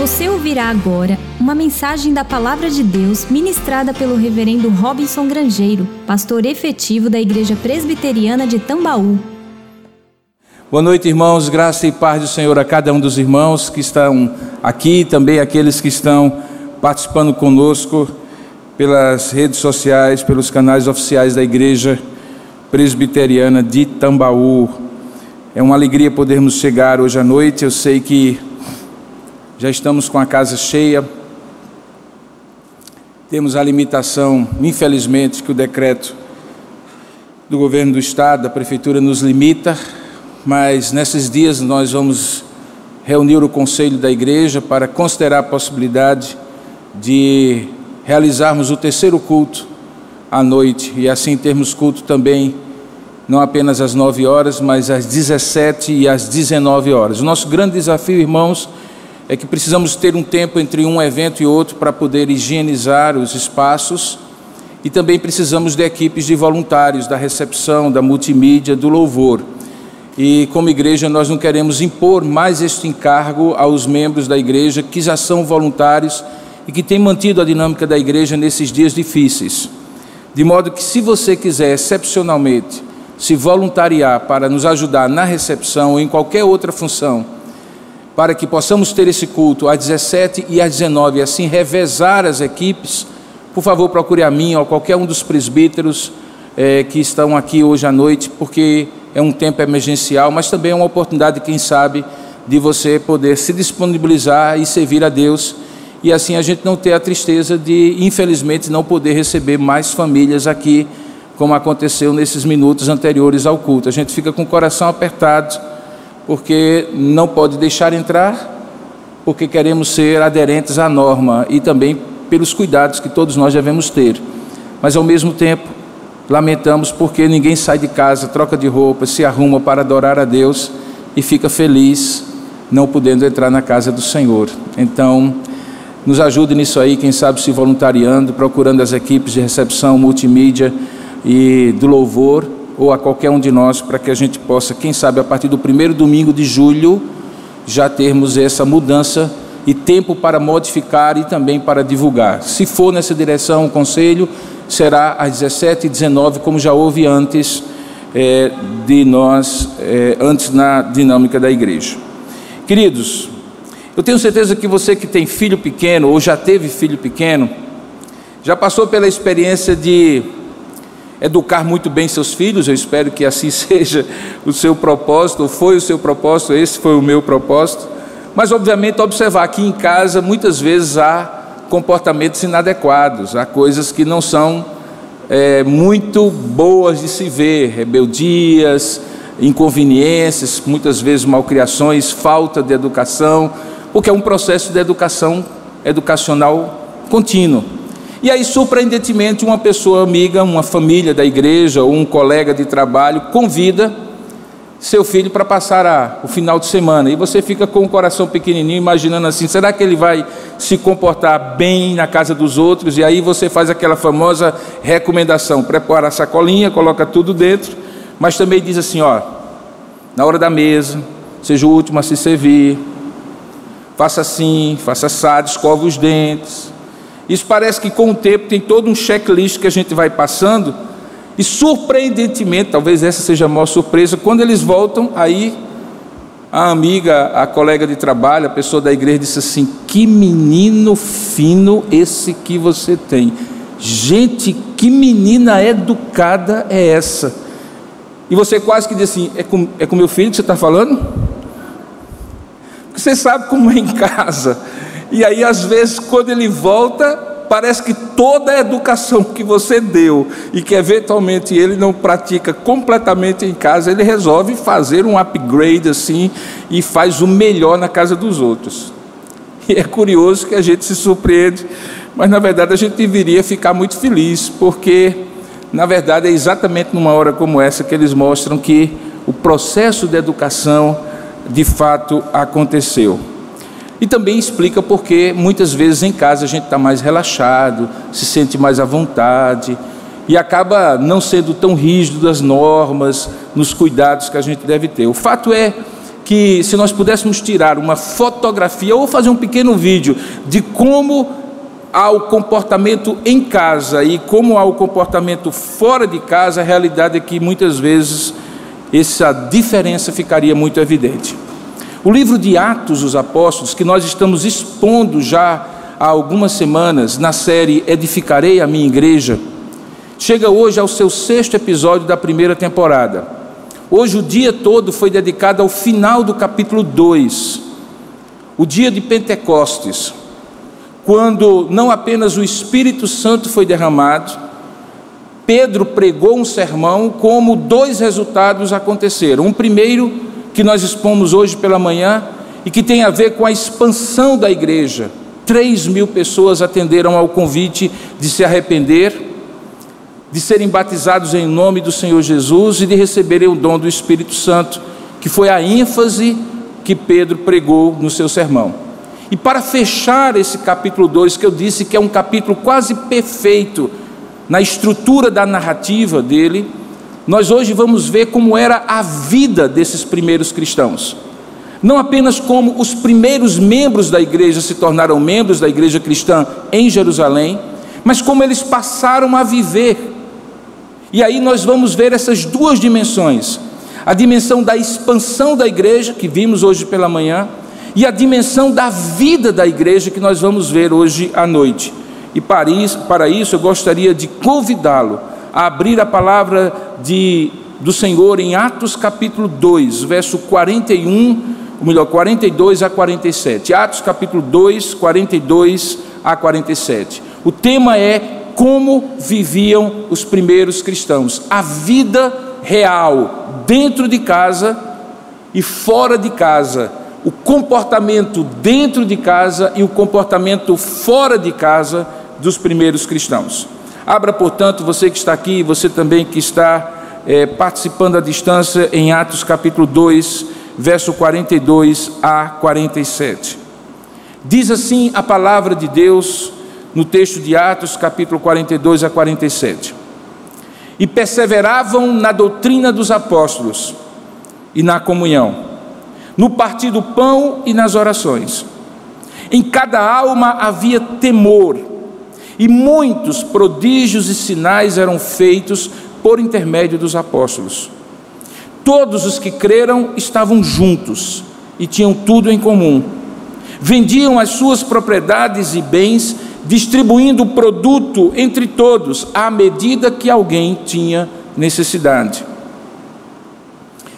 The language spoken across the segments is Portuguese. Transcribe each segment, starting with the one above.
Você ouvirá agora uma mensagem da Palavra de Deus ministrada pelo Reverendo Robinson Grangeiro, pastor efetivo da Igreja Presbiteriana de Tambaú. Boa noite, irmãos. Graça e paz do Senhor a cada um dos irmãos que estão aqui, também aqueles que estão participando conosco pelas redes sociais, pelos canais oficiais da Igreja Presbiteriana de Tambaú. É uma alegria podermos chegar hoje à noite. Eu sei que já estamos com a casa cheia. Temos a limitação, infelizmente, que o decreto do governo do estado, da prefeitura nos limita, mas nesses dias nós vamos reunir o conselho da igreja para considerar a possibilidade de realizarmos o terceiro culto à noite e assim termos culto também não apenas às 9 horas, mas às 17 e às 19 horas. O nosso grande desafio, irmãos, é que precisamos ter um tempo entre um evento e outro para poder higienizar os espaços e também precisamos de equipes de voluntários da recepção, da multimídia, do louvor. E como igreja nós não queremos impor mais este encargo aos membros da igreja que já são voluntários e que têm mantido a dinâmica da igreja nesses dias difíceis. De modo que se você quiser excepcionalmente se voluntariar para nos ajudar na recepção ou em qualquer outra função, para que possamos ter esse culto às 17 e às 19 e assim revezar as equipes, por favor, procure a mim ou qualquer um dos presbíteros é, que estão aqui hoje à noite, porque é um tempo emergencial, mas também é uma oportunidade, quem sabe, de você poder se disponibilizar e servir a Deus e assim a gente não ter a tristeza de, infelizmente, não poder receber mais famílias aqui, como aconteceu nesses minutos anteriores ao culto. A gente fica com o coração apertado porque não pode deixar entrar, porque queremos ser aderentes à norma e também pelos cuidados que todos nós devemos ter. Mas ao mesmo tempo, lamentamos porque ninguém sai de casa, troca de roupa, se arruma para adorar a Deus e fica feliz não podendo entrar na casa do Senhor. Então, nos ajude nisso aí, quem sabe se voluntariando, procurando as equipes de recepção, multimídia e do louvor ou a qualquer um de nós, para que a gente possa, quem sabe, a partir do primeiro domingo de julho, já termos essa mudança e tempo para modificar e também para divulgar. Se for nessa direção, o conselho será às 17 e 19, como já houve antes é, de nós, é, antes na dinâmica da igreja. Queridos, eu tenho certeza que você que tem filho pequeno ou já teve filho pequeno, já passou pela experiência de educar muito bem seus filhos, eu espero que assim seja o seu propósito, foi o seu propósito, esse foi o meu propósito. Mas, obviamente, observar que em casa muitas vezes há comportamentos inadequados, há coisas que não são é, muito boas de se ver, rebeldias, inconveniências, muitas vezes malcriações, falta de educação, porque é um processo de educação educacional contínuo. E aí, surpreendentemente, uma pessoa amiga, uma família da igreja ou um colega de trabalho convida seu filho para passar a, o final de semana. E você fica com o coração pequenininho, imaginando assim: será que ele vai se comportar bem na casa dos outros? E aí você faz aquela famosa recomendação: prepara a sacolinha, coloca tudo dentro, mas também diz assim: ó, na hora da mesa, seja o último a se servir, faça assim, faça assado, escova os dentes isso parece que com o tempo tem todo um checklist que a gente vai passando, e surpreendentemente, talvez essa seja a maior surpresa, quando eles voltam, aí a amiga, a colega de trabalho, a pessoa da igreja disse assim: Que menino fino esse que você tem. Gente, que menina educada é essa? E você quase que diz assim: É com, é com meu filho que você está falando? Porque você sabe como é em casa. E aí, às vezes, quando ele volta, parece que toda a educação que você deu e que eventualmente ele não pratica completamente em casa, ele resolve fazer um upgrade assim e faz o melhor na casa dos outros. E é curioso que a gente se surpreende, mas na verdade a gente deveria ficar muito feliz, porque na verdade é exatamente numa hora como essa que eles mostram que o processo de educação de fato aconteceu. E também explica porque muitas vezes em casa a gente está mais relaxado, se sente mais à vontade e acaba não sendo tão rígido das normas, nos cuidados que a gente deve ter. O fato é que se nós pudéssemos tirar uma fotografia ou fazer um pequeno vídeo de como há o comportamento em casa e como há o comportamento fora de casa, a realidade é que muitas vezes essa diferença ficaria muito evidente. O livro de Atos dos Apóstolos, que nós estamos expondo já há algumas semanas na série Edificarei a Minha Igreja, chega hoje ao seu sexto episódio da primeira temporada. Hoje o dia todo foi dedicado ao final do capítulo 2, o dia de Pentecostes, quando não apenas o Espírito Santo foi derramado, Pedro pregou um sermão, como dois resultados aconteceram. Um primeiro, que nós expomos hoje pela manhã e que tem a ver com a expansão da igreja. Três mil pessoas atenderam ao convite de se arrepender, de serem batizados em nome do Senhor Jesus e de receberem o dom do Espírito Santo, que foi a ênfase que Pedro pregou no seu sermão. E para fechar esse capítulo 2, que eu disse que é um capítulo quase perfeito na estrutura da narrativa dele, nós hoje vamos ver como era a vida desses primeiros cristãos. Não apenas como os primeiros membros da igreja se tornaram membros da igreja cristã em Jerusalém, mas como eles passaram a viver. E aí nós vamos ver essas duas dimensões: a dimensão da expansão da igreja, que vimos hoje pela manhã, e a dimensão da vida da igreja, que nós vamos ver hoje à noite. E para isso, eu gostaria de convidá-lo a abrir a palavra de, do Senhor em Atos capítulo 2, verso 41, ou melhor, 42 a 47. Atos capítulo 2, 42 a 47. O tema é como viviam os primeiros cristãos, a vida real dentro de casa e fora de casa, o comportamento dentro de casa e o comportamento fora de casa dos primeiros cristãos. Abra, portanto, você que está aqui, você também que está é, participando à distância, em Atos capítulo 2, verso 42 a 47. Diz assim a palavra de Deus no texto de Atos, capítulo 42 a 47. E perseveravam na doutrina dos apóstolos e na comunhão, no partir do pão e nas orações. Em cada alma havia temor e muitos prodígios e sinais eram feitos por intermédio dos apóstolos. Todos os que creram estavam juntos e tinham tudo em comum. Vendiam as suas propriedades e bens, distribuindo o produto entre todos, à medida que alguém tinha necessidade.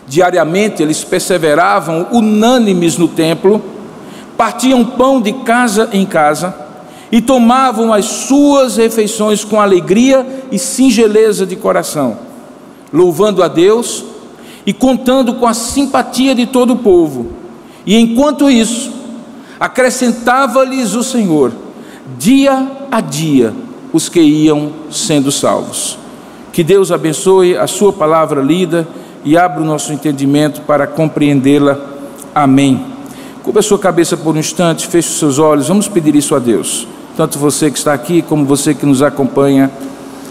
Diariamente eles perseveravam unânimes no templo, partiam pão de casa em casa e tomavam as suas refeições com alegria e singeleza de coração, louvando a Deus e contando com a simpatia de todo o povo. E enquanto isso, acrescentava-lhes o Senhor, dia a dia, os que iam sendo salvos. Que Deus abençoe a Sua palavra lida e abra o nosso entendimento para compreendê-la. Amém. Cubra sua cabeça por um instante, feche os seus olhos, vamos pedir isso a Deus tanto você que está aqui como você que nos acompanha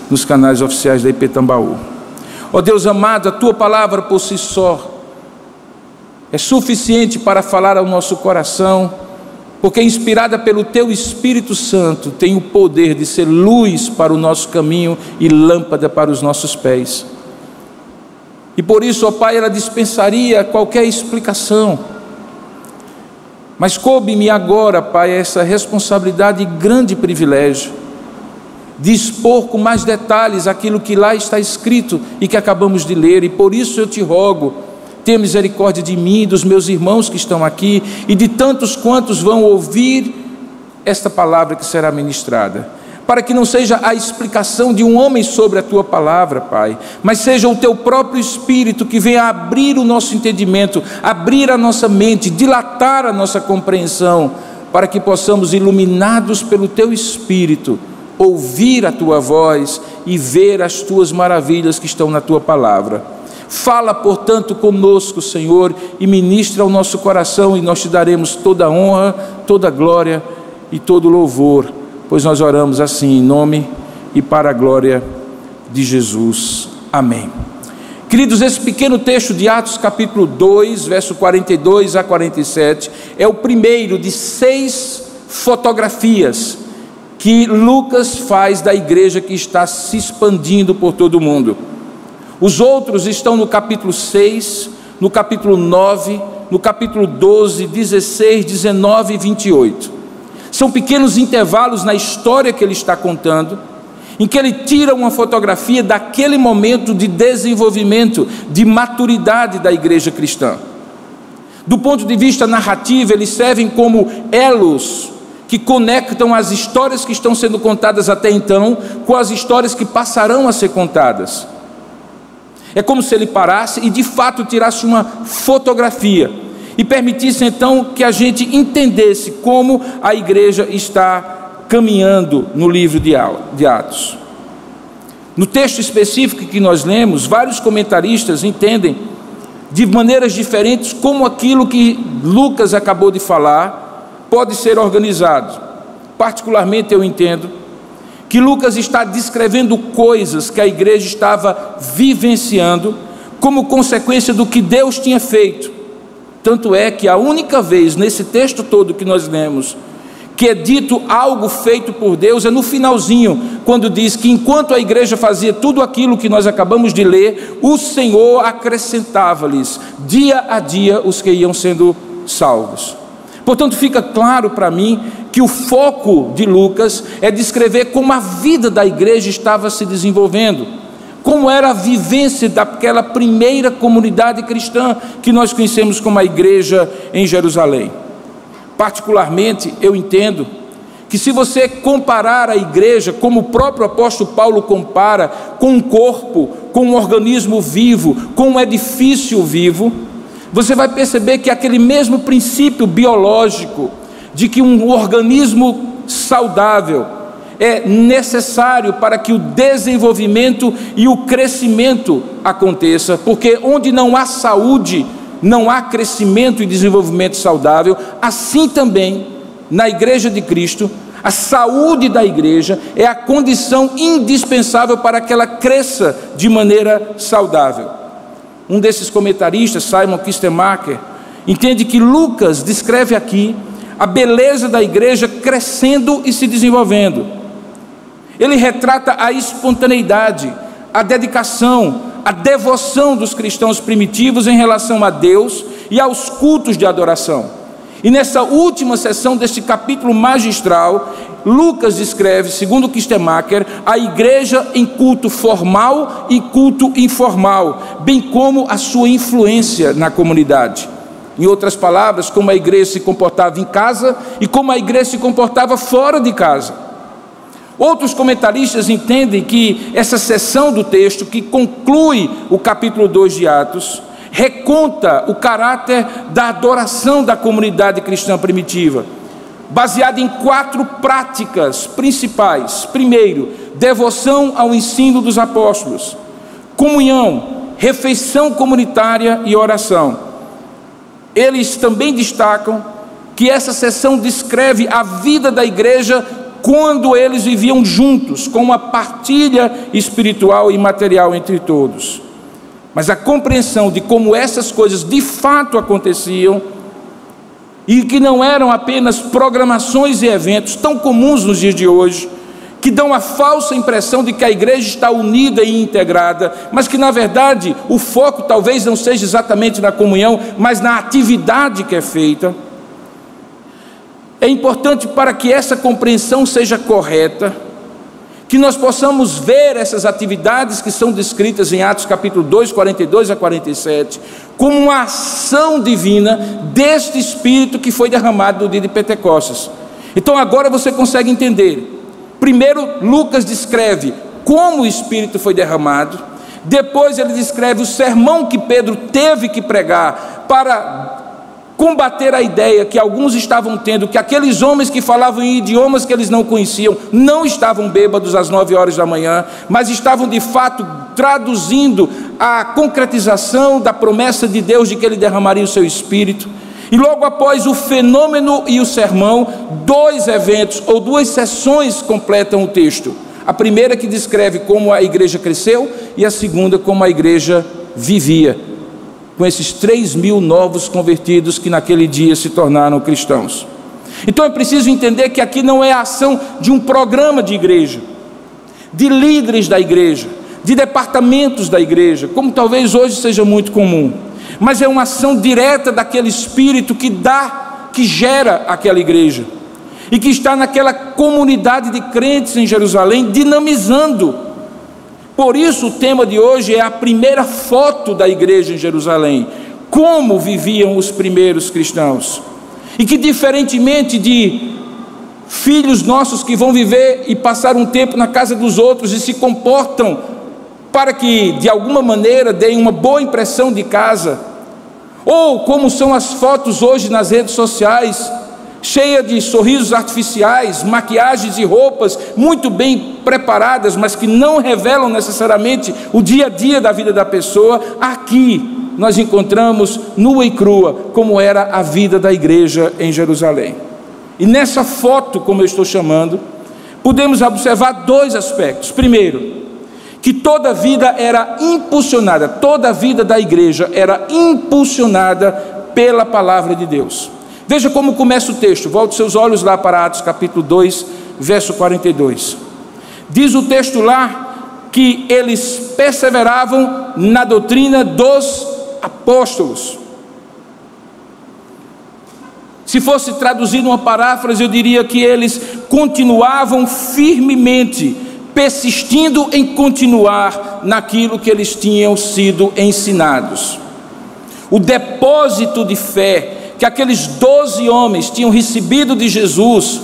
nos canais oficiais da IP Tambaú. Ó oh Deus amado, a tua palavra por si só é suficiente para falar ao nosso coração, porque inspirada pelo teu Espírito Santo tem o poder de ser luz para o nosso caminho e lâmpada para os nossos pés. E por isso, ó Pai, ela dispensaria qualquer explicação mas coube-me agora, Pai, essa responsabilidade e grande privilégio de expor com mais detalhes aquilo que lá está escrito e que acabamos de ler, e por isso eu te rogo, tenha misericórdia de mim, dos meus irmãos que estão aqui e de tantos quantos vão ouvir esta palavra que será ministrada para que não seja a explicação de um homem sobre a tua palavra, Pai, mas seja o teu próprio Espírito que venha abrir o nosso entendimento, abrir a nossa mente, dilatar a nossa compreensão, para que possamos, iluminados pelo teu Espírito, ouvir a tua voz e ver as tuas maravilhas que estão na tua palavra. Fala, portanto, conosco, Senhor, e ministra ao nosso coração, e nós te daremos toda a honra, toda a glória e todo o louvor pois nós oramos assim em nome e para a glória de Jesus. Amém. Queridos, esse pequeno texto de Atos, capítulo 2, verso 42 a 47, é o primeiro de seis fotografias que Lucas faz da igreja que está se expandindo por todo o mundo. Os outros estão no capítulo 6, no capítulo 9, no capítulo 12, 16, 19 e 28. São pequenos intervalos na história que ele está contando, em que ele tira uma fotografia daquele momento de desenvolvimento, de maturidade da igreja cristã. Do ponto de vista narrativo, eles servem como elos que conectam as histórias que estão sendo contadas até então com as histórias que passarão a ser contadas. É como se ele parasse e de fato tirasse uma fotografia e permitisse então que a gente entendesse como a igreja está caminhando no livro de Atos. No texto específico que nós lemos, vários comentaristas entendem de maneiras diferentes como aquilo que Lucas acabou de falar pode ser organizado. Particularmente eu entendo que Lucas está descrevendo coisas que a igreja estava vivenciando como consequência do que Deus tinha feito. Tanto é que a única vez nesse texto todo que nós lemos que é dito algo feito por Deus é no finalzinho, quando diz que enquanto a igreja fazia tudo aquilo que nós acabamos de ler, o Senhor acrescentava-lhes dia a dia os que iam sendo salvos. Portanto, fica claro para mim que o foco de Lucas é descrever como a vida da igreja estava se desenvolvendo, como era a vivência daquela primeira comunidade cristã que nós conhecemos como a igreja em Jerusalém. Particularmente, eu entendo que se você comparar a igreja, como o próprio apóstolo Paulo compara, com um corpo, com um organismo vivo, com um edifício vivo, você vai perceber que aquele mesmo princípio biológico de que um organismo saudável é necessário para que o desenvolvimento e o crescimento aconteça, porque onde não há saúde, não há crescimento e desenvolvimento saudável, assim também na igreja de Cristo, a saúde da igreja é a condição indispensável para que ela cresça de maneira saudável. Um desses comentaristas, Simon Kistemacher, entende que Lucas descreve aqui a beleza da igreja crescendo e se desenvolvendo. Ele retrata a espontaneidade, a dedicação, a devoção dos cristãos primitivos em relação a Deus e aos cultos de adoração. E nessa última sessão deste capítulo magistral, Lucas descreve, segundo Kistemacher, a igreja em culto formal e culto informal, bem como a sua influência na comunidade. Em outras palavras, como a igreja se comportava em casa e como a igreja se comportava fora de casa. Outros comentaristas entendem que essa seção do texto, que conclui o capítulo 2 de Atos, reconta o caráter da adoração da comunidade cristã primitiva, baseada em quatro práticas principais. Primeiro, devoção ao ensino dos apóstolos, comunhão, refeição comunitária e oração. Eles também destacam que essa sessão descreve a vida da igreja quando eles viviam juntos, com uma partilha espiritual e material entre todos. Mas a compreensão de como essas coisas de fato aconteciam e que não eram apenas programações e eventos tão comuns nos dias de hoje, que dão a falsa impressão de que a igreja está unida e integrada, mas que na verdade o foco talvez não seja exatamente na comunhão, mas na atividade que é feita. É importante para que essa compreensão seja correta, que nós possamos ver essas atividades que são descritas em Atos capítulo 2, 42 a 47, como uma ação divina deste Espírito que foi derramado no dia de Pentecostes. Então agora você consegue entender. Primeiro, Lucas descreve como o Espírito foi derramado, depois ele descreve o sermão que Pedro teve que pregar para combater a ideia que alguns estavam tendo que aqueles homens que falavam em idiomas que eles não conheciam não estavam bêbados às nove horas da manhã, mas estavam de fato traduzindo a concretização da promessa de Deus de que ele derramaria o seu espírito. E logo após o fenômeno e o sermão, dois eventos ou duas sessões completam o texto. A primeira que descreve como a igreja cresceu e a segunda como a igreja vivia com esses 3 mil novos convertidos que naquele dia se tornaram cristãos. Então é preciso entender que aqui não é a ação de um programa de igreja, de líderes da igreja, de departamentos da igreja, como talvez hoje seja muito comum, mas é uma ação direta daquele espírito que dá, que gera aquela igreja e que está naquela comunidade de crentes em Jerusalém, dinamizando. Por isso, o tema de hoje é a primeira foto da igreja em Jerusalém. Como viviam os primeiros cristãos. E que, diferentemente de filhos nossos que vão viver e passar um tempo na casa dos outros e se comportam para que, de alguma maneira, deem uma boa impressão de casa, ou como são as fotos hoje nas redes sociais, cheia de sorrisos artificiais, maquiagens e roupas muito bem preparadas, mas que não revelam necessariamente o dia a dia da vida da pessoa, aqui nós encontramos nua e crua como era a vida da igreja em Jerusalém. E nessa foto, como eu estou chamando, podemos observar dois aspectos. Primeiro, que toda vida era impulsionada, toda a vida da igreja era impulsionada pela palavra de Deus. Veja como começa o texto, volte seus olhos lá para Atos capítulo 2, verso 42. Diz o texto lá que eles perseveravam na doutrina dos apóstolos. Se fosse traduzir uma paráfrase, eu diria que eles continuavam firmemente, persistindo em continuar naquilo que eles tinham sido ensinados. O depósito de fé que aqueles doze homens tinham recebido de Jesus,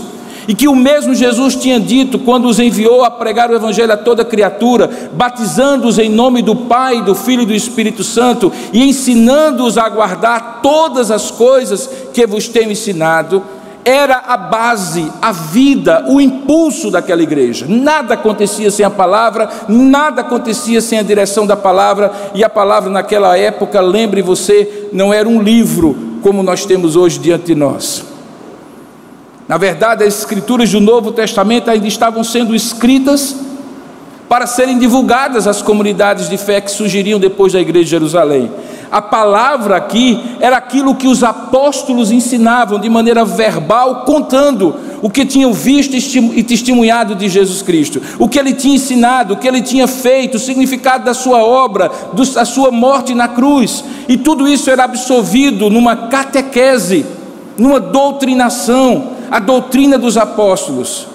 e que o mesmo Jesus tinha dito quando os enviou a pregar o Evangelho a toda criatura, batizando-os em nome do Pai, do Filho e do Espírito Santo, e ensinando-os a guardar todas as coisas que vos tenho ensinado, era a base, a vida, o impulso daquela igreja. Nada acontecia sem a palavra, nada acontecia sem a direção da palavra, e a palavra naquela época, lembre você, não era um livro, como nós temos hoje diante de nós. Na verdade, as escrituras do Novo Testamento ainda estavam sendo escritas para serem divulgadas às comunidades de fé que surgiriam depois da igreja de Jerusalém. A palavra aqui era aquilo que os apóstolos ensinavam de maneira verbal, contando o que tinham visto e testemunhado de Jesus Cristo, o que ele tinha ensinado, o que ele tinha feito, o significado da sua obra, da sua morte na cruz, e tudo isso era absorvido numa catequese, numa doutrinação, a doutrina dos apóstolos,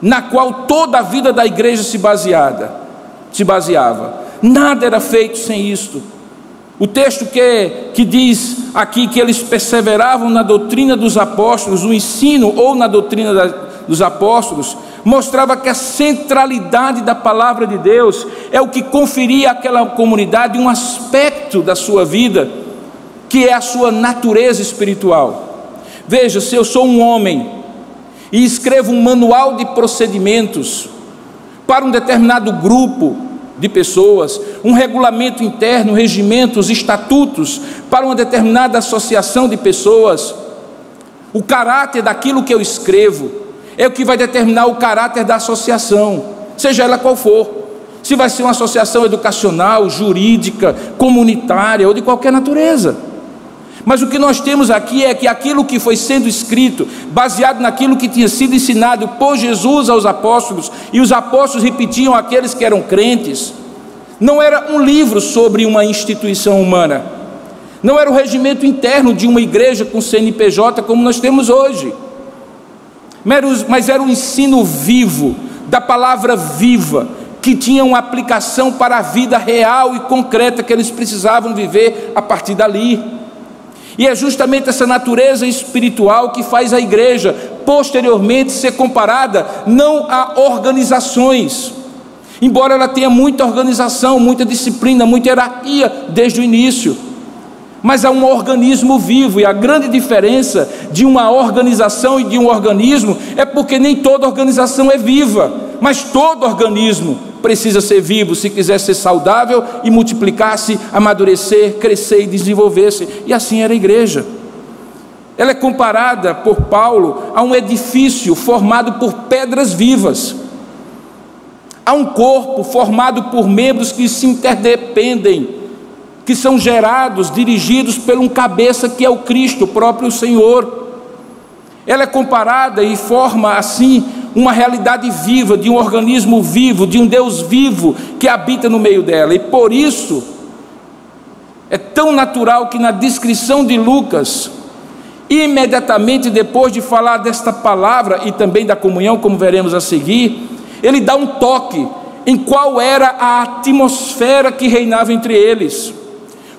na qual toda a vida da igreja se baseada, se baseava. Nada era feito sem isto. O texto que, que diz aqui que eles perseveravam na doutrina dos apóstolos, o ensino ou na doutrina da, dos apóstolos, mostrava que a centralidade da palavra de Deus é o que conferia àquela comunidade um aspecto da sua vida, que é a sua natureza espiritual. Veja, se eu sou um homem e escrevo um manual de procedimentos para um determinado grupo, de pessoas, um regulamento interno, regimentos, estatutos para uma determinada associação de pessoas. O caráter daquilo que eu escrevo é o que vai determinar o caráter da associação, seja ela qual for. Se vai ser uma associação educacional, jurídica, comunitária ou de qualquer natureza. Mas o que nós temos aqui é que aquilo que foi sendo escrito, baseado naquilo que tinha sido ensinado por Jesus aos apóstolos, e os apóstolos repetiam aqueles que eram crentes, não era um livro sobre uma instituição humana, não era o regimento interno de uma igreja com CNPJ como nós temos hoje, mas era o ensino vivo, da palavra viva, que tinha uma aplicação para a vida real e concreta que eles precisavam viver a partir dali. E é justamente essa natureza espiritual que faz a igreja posteriormente ser comparada não a organizações, embora ela tenha muita organização, muita disciplina, muita hierarquia desde o início. Mas é um organismo vivo, e a grande diferença de uma organização e de um organismo é porque nem toda organização é viva, mas todo organismo precisa ser vivo se quiser ser saudável e multiplicar-se, amadurecer, crescer e desenvolver-se. E assim era a igreja. Ela é comparada por Paulo a um edifício formado por pedras vivas. Há um corpo formado por membros que se interdependem que são gerados, dirigidos por um cabeça que é o Cristo, o próprio Senhor. Ela é comparada e forma assim uma realidade viva, de um organismo vivo, de um Deus vivo que habita no meio dela. E por isso é tão natural que na descrição de Lucas, imediatamente depois de falar desta palavra e também da comunhão, como veremos a seguir, ele dá um toque em qual era a atmosfera que reinava entre eles,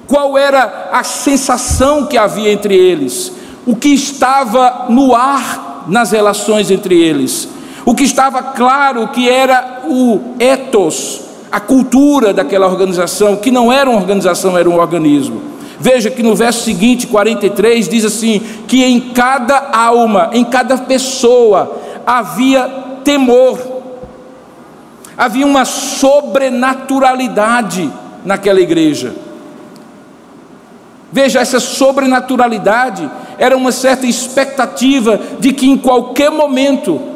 qual era a sensação que havia entre eles, o que estava no ar nas relações entre eles. O que estava claro que era o ethos, a cultura daquela organização, que não era uma organização, era um organismo. Veja que no verso seguinte, 43, diz assim: que em cada alma, em cada pessoa, havia temor, havia uma sobrenaturalidade naquela igreja. Veja, essa sobrenaturalidade era uma certa expectativa de que em qualquer momento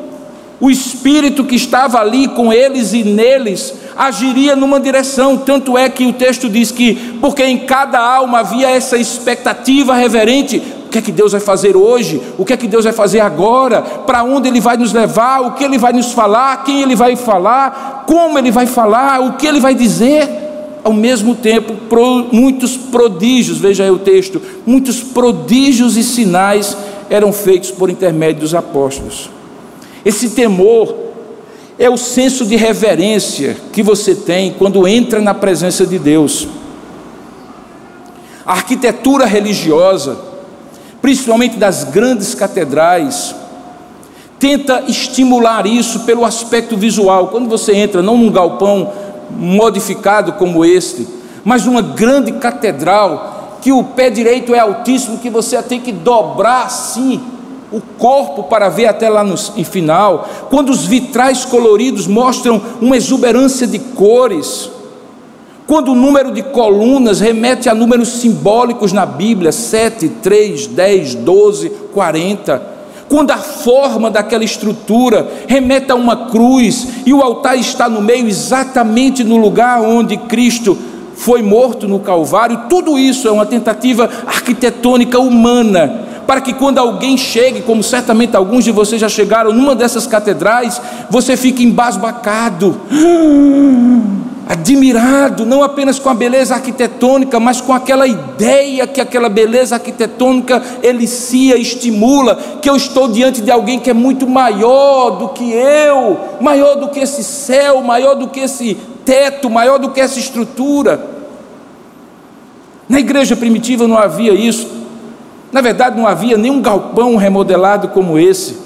o Espírito que estava ali com eles e neles agiria numa direção. Tanto é que o texto diz que, porque em cada alma havia essa expectativa reverente: o que é que Deus vai fazer hoje? O que é que Deus vai fazer agora? Para onde Ele vai nos levar? O que Ele vai nos falar? Quem Ele vai falar? Como Ele vai falar? O que Ele vai dizer? Ao mesmo tempo, muitos prodígios, veja aí o texto, muitos prodígios e sinais eram feitos por intermédio dos apóstolos. Esse temor é o senso de reverência que você tem quando entra na presença de Deus. A arquitetura religiosa, principalmente das grandes catedrais, tenta estimular isso pelo aspecto visual. Quando você entra, não num galpão modificado como este, mas numa grande catedral, que o pé direito é altíssimo, que você tem que dobrar assim o corpo para ver até lá no final, quando os vitrais coloridos mostram uma exuberância de cores, quando o número de colunas remete a números simbólicos na Bíblia, 7, 3, 10, 12, 40, quando a forma daquela estrutura remete a uma cruz e o altar está no meio, exatamente no lugar onde Cristo foi morto no Calvário, tudo isso é uma tentativa arquitetônica humana para que quando alguém chegue, como certamente alguns de vocês já chegaram numa dessas catedrais, você fique embasbacado, admirado, não apenas com a beleza arquitetônica, mas com aquela ideia que aquela beleza arquitetônica elicia, estimula, que eu estou diante de alguém que é muito maior do que eu, maior do que esse céu, maior do que esse teto, maior do que essa estrutura. Na igreja primitiva não havia isso. Na verdade, não havia nenhum galpão remodelado como esse.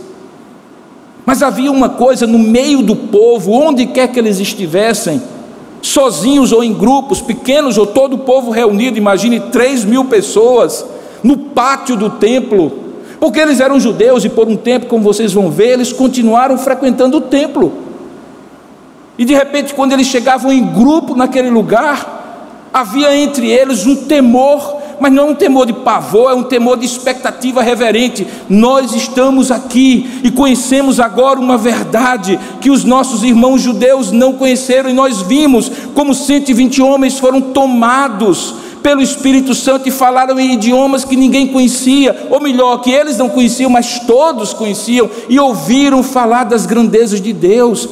Mas havia uma coisa no meio do povo, onde quer que eles estivessem, sozinhos ou em grupos, pequenos ou todo o povo reunido, imagine 3 mil pessoas, no pátio do templo, porque eles eram judeus e por um tempo, como vocês vão ver, eles continuaram frequentando o templo. E de repente, quando eles chegavam em grupo naquele lugar, havia entre eles um temor mas não é um temor de pavor, é um temor de expectativa reverente. Nós estamos aqui e conhecemos agora uma verdade que os nossos irmãos judeus não conheceram, e nós vimos como 120 homens foram tomados pelo Espírito Santo e falaram em idiomas que ninguém conhecia, ou melhor, que eles não conheciam, mas todos conheciam e ouviram falar das grandezas de Deus.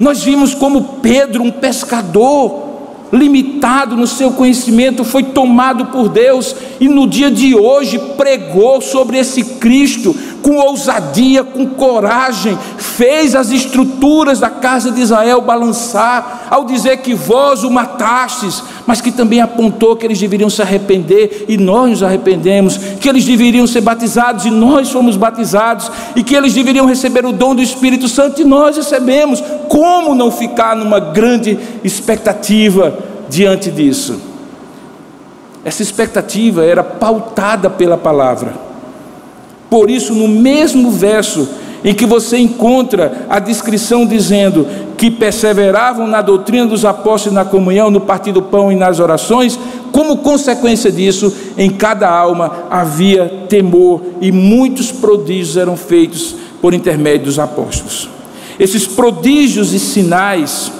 Nós vimos como Pedro, um pescador, limitado no seu conhecimento, foi tomado por Deus e no dia de hoje pregou sobre esse Cristo com ousadia, com coragem, fez as estruturas da casa de Israel balançar, ao dizer que vós o matastes, mas que também apontou que eles deveriam se arrepender e nós nos arrependemos, que eles deveriam ser batizados e nós fomos batizados, e que eles deveriam receber o dom do Espírito Santo e nós recebemos. Como não ficar numa grande expectativa diante disso? Essa expectativa era pautada pela palavra. Por isso, no mesmo verso em que você encontra a descrição dizendo que perseveravam na doutrina dos apóstolos, na comunhão, no partir do pão e nas orações, como consequência disso, em cada alma havia temor e muitos prodígios eram feitos por intermédio dos apóstolos. Esses prodígios e sinais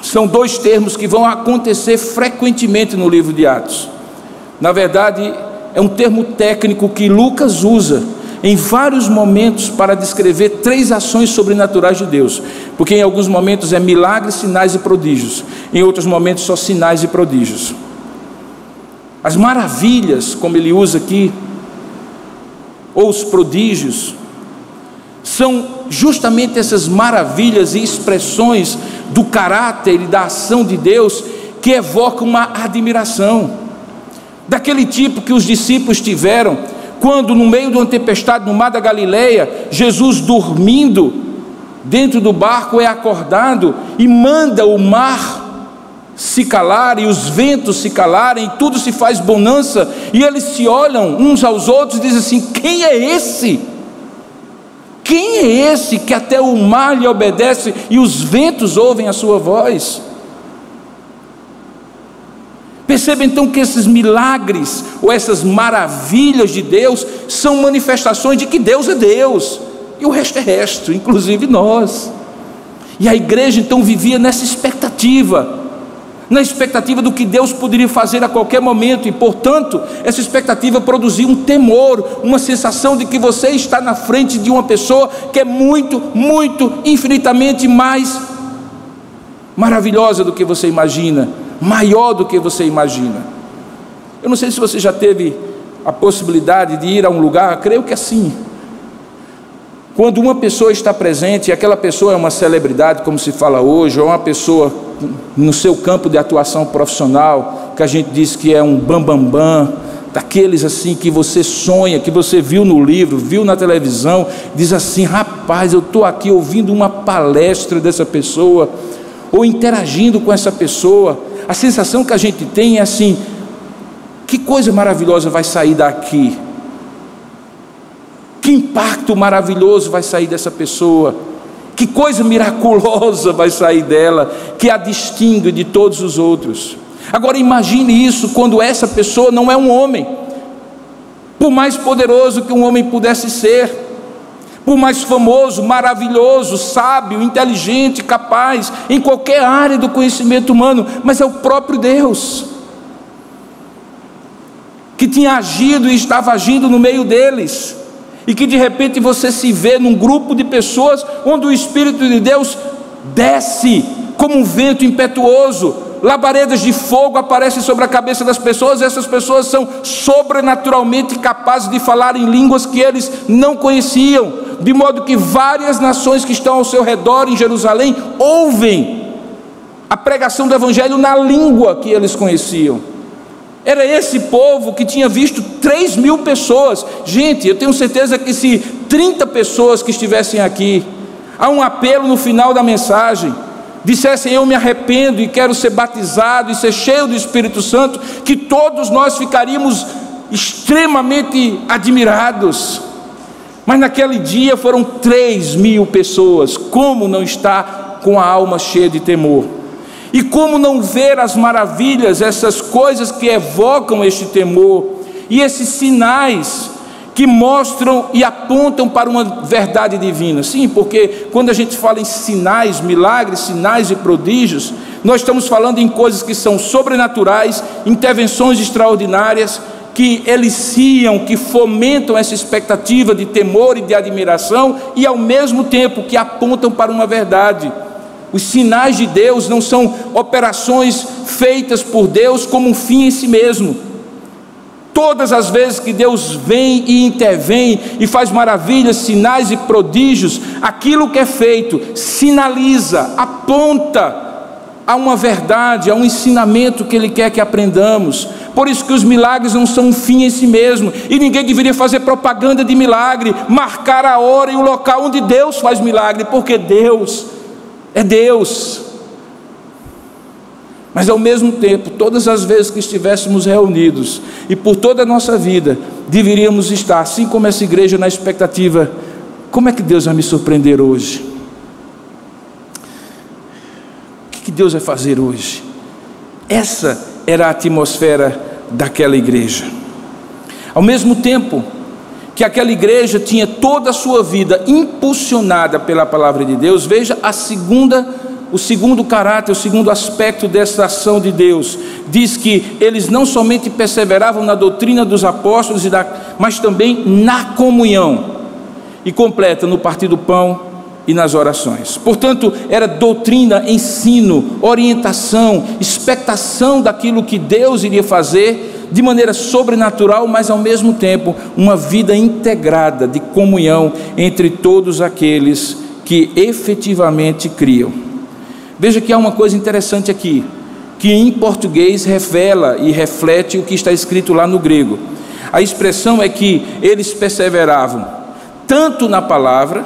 são dois termos que vão acontecer frequentemente no livro de Atos. Na verdade, é um termo técnico que Lucas usa em vários momentos para descrever três ações sobrenaturais de Deus, porque em alguns momentos é milagres, sinais e prodígios, em outros momentos só sinais e prodígios. As maravilhas, como ele usa aqui, ou os prodígios, são justamente essas maravilhas e expressões do caráter e da ação de Deus que evocam uma admiração, daquele tipo que os discípulos tiveram quando, no meio de uma tempestade no mar da Galileia, Jesus dormindo dentro do barco é acordado e manda o mar se calar e os ventos se calarem, tudo se faz bonança, e eles se olham uns aos outros e dizem assim: Quem é esse? Quem é esse que até o mar lhe obedece e os ventos ouvem a sua voz? Perceba então que esses milagres ou essas maravilhas de Deus são manifestações de que Deus é Deus e o resto é resto, inclusive nós. E a igreja então vivia nessa expectativa na expectativa do que Deus poderia fazer a qualquer momento, e portanto, essa expectativa produzia um temor, uma sensação de que você está na frente de uma pessoa que é muito, muito, infinitamente mais maravilhosa do que você imagina, maior do que você imagina. Eu não sei se você já teve a possibilidade de ir a um lugar, creio que assim. Quando uma pessoa está presente, e aquela pessoa é uma celebridade, como se fala hoje, ou uma pessoa no seu campo de atuação profissional, que a gente diz que é um bambambam, bam, bam, daqueles assim que você sonha, que você viu no livro, viu na televisão, diz assim: rapaz, eu estou aqui ouvindo uma palestra dessa pessoa, ou interagindo com essa pessoa. A sensação que a gente tem é assim: que coisa maravilhosa vai sair daqui? Que impacto maravilhoso vai sair dessa pessoa? Que coisa miraculosa vai sair dela, que a distingue de todos os outros. Agora imagine isso quando essa pessoa não é um homem, por mais poderoso que um homem pudesse ser, por mais famoso, maravilhoso, sábio, inteligente, capaz, em qualquer área do conhecimento humano, mas é o próprio Deus que tinha agido e estava agindo no meio deles e que de repente você se vê num grupo de pessoas onde o Espírito de Deus desce como um vento impetuoso, labaredas de fogo aparecem sobre a cabeça das pessoas, e essas pessoas são sobrenaturalmente capazes de falar em línguas que eles não conheciam, de modo que várias nações que estão ao seu redor em Jerusalém ouvem a pregação do Evangelho na língua que eles conheciam. Era esse povo que tinha visto 3 mil pessoas. Gente, eu tenho certeza que se 30 pessoas que estivessem aqui, há um apelo no final da mensagem, dissessem eu me arrependo e quero ser batizado e ser cheio do Espírito Santo, que todos nós ficaríamos extremamente admirados. Mas naquele dia foram 3 mil pessoas. Como não está com a alma cheia de temor? E como não ver as maravilhas, essas coisas que evocam este temor e esses sinais que mostram e apontam para uma verdade divina? Sim, porque quando a gente fala em sinais, milagres, sinais e prodígios, nós estamos falando em coisas que são sobrenaturais, intervenções extraordinárias, que eliciam, que fomentam essa expectativa de temor e de admiração e ao mesmo tempo que apontam para uma verdade. Os sinais de Deus não são operações feitas por Deus como um fim em si mesmo. Todas as vezes que Deus vem e intervém e faz maravilhas, sinais e prodígios, aquilo que é feito sinaliza, aponta a uma verdade, a um ensinamento que Ele quer que aprendamos. Por isso que os milagres não são um fim em si mesmo, e ninguém deveria fazer propaganda de milagre, marcar a hora e o local onde Deus faz milagre, porque Deus é Deus. Mas ao mesmo tempo, todas as vezes que estivéssemos reunidos e por toda a nossa vida, deveríamos estar, assim como essa igreja, na expectativa: como é que Deus vai me surpreender hoje? O que Deus vai fazer hoje? Essa era a atmosfera daquela igreja. Ao mesmo tempo, que aquela igreja tinha toda a sua vida impulsionada pela palavra de Deus, veja a segunda o segundo caráter, o segundo aspecto dessa ação de Deus, diz que eles não somente perseveravam na doutrina dos apóstolos, mas também na comunhão. E completa no partir do pão e nas orações. Portanto, era doutrina, ensino, orientação, expectação daquilo que Deus iria fazer de maneira sobrenatural, mas ao mesmo tempo uma vida integrada de comunhão entre todos aqueles que efetivamente criam. Veja que há uma coisa interessante aqui, que em português revela e reflete o que está escrito lá no grego. A expressão é que eles perseveravam tanto na palavra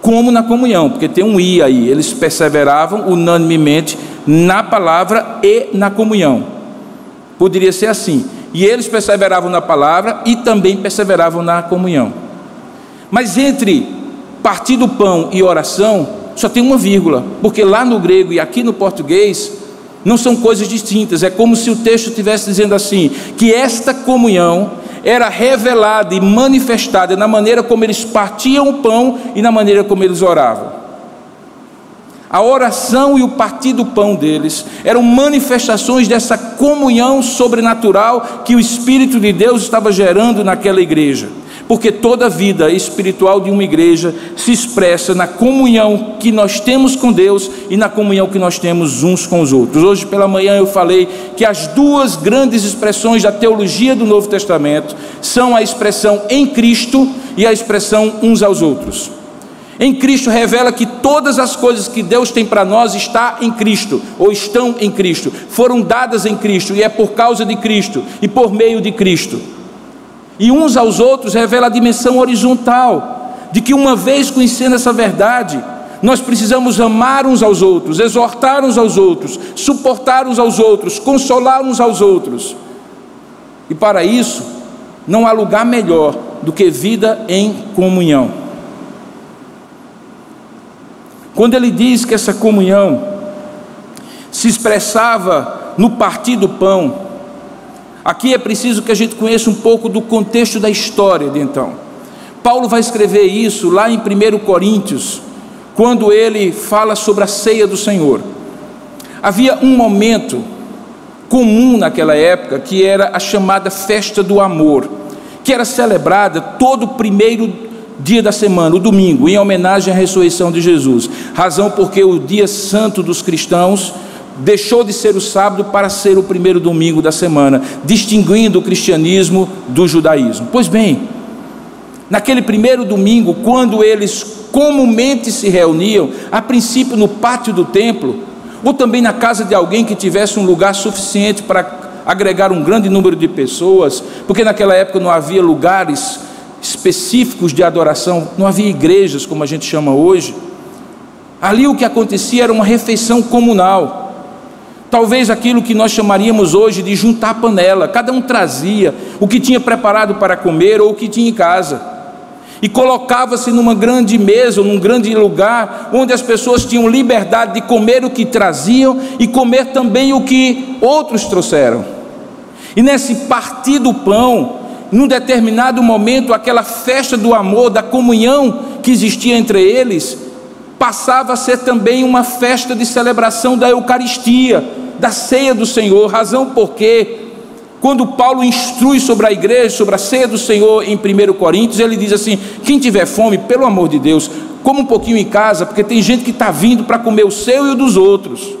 como na comunhão, porque tem um i aí. Eles perseveravam unanimemente na palavra e na comunhão. Poderia ser assim. E eles perseveravam na palavra e também perseveravam na comunhão. Mas entre partir do pão e oração, só tem uma vírgula, porque lá no grego e aqui no português não são coisas distintas. É como se o texto estivesse dizendo assim: que esta comunhão era revelada e manifestada na maneira como eles partiam o pão e na maneira como eles oravam. A oração e o partir do pão deles eram manifestações dessa comunhão sobrenatural que o Espírito de Deus estava gerando naquela igreja porque toda a vida espiritual de uma igreja se expressa na comunhão que nós temos com Deus e na comunhão que nós temos uns com os outros. Hoje pela manhã eu falei que as duas grandes expressões da teologia do Novo Testamento são a expressão em Cristo e a expressão uns aos outros. Em Cristo revela que todas as coisas que Deus tem para nós está em Cristo ou estão em Cristo, foram dadas em Cristo e é por causa de Cristo e por meio de Cristo e uns aos outros revela a dimensão horizontal, de que uma vez conhecendo essa verdade, nós precisamos amar uns aos outros, exortar uns aos outros, suportar uns aos outros, consolar uns aos outros. E para isso, não há lugar melhor do que vida em comunhão. Quando ele diz que essa comunhão se expressava no partir do pão, Aqui é preciso que a gente conheça um pouco do contexto da história de então. Paulo vai escrever isso lá em 1 Coríntios, quando ele fala sobre a ceia do Senhor. Havia um momento comum naquela época que era a chamada festa do amor, que era celebrada todo primeiro dia da semana, o domingo, em homenagem à ressurreição de Jesus. Razão porque o dia santo dos cristãos deixou de ser o sábado para ser o primeiro domingo da semana, distinguindo o cristianismo do judaísmo. Pois bem, naquele primeiro domingo, quando eles comumente se reuniam, a princípio no pátio do templo, ou também na casa de alguém que tivesse um lugar suficiente para agregar um grande número de pessoas, porque naquela época não havia lugares específicos de adoração, não havia igrejas como a gente chama hoje. Ali o que acontecia era uma refeição comunal. Talvez aquilo que nós chamaríamos hoje de juntar panela, cada um trazia o que tinha preparado para comer ou o que tinha em casa. E colocava-se numa grande mesa, num grande lugar, onde as pessoas tinham liberdade de comer o que traziam e comer também o que outros trouxeram. E nesse partir do pão, num determinado momento, aquela festa do amor, da comunhão que existia entre eles, passava a ser também uma festa de celebração da Eucaristia, da ceia do Senhor, razão porque quando Paulo instrui sobre a igreja, sobre a ceia do Senhor em 1 Coríntios, ele diz assim: quem tiver fome, pelo amor de Deus, coma um pouquinho em casa, porque tem gente que está vindo para comer o seu e o dos outros.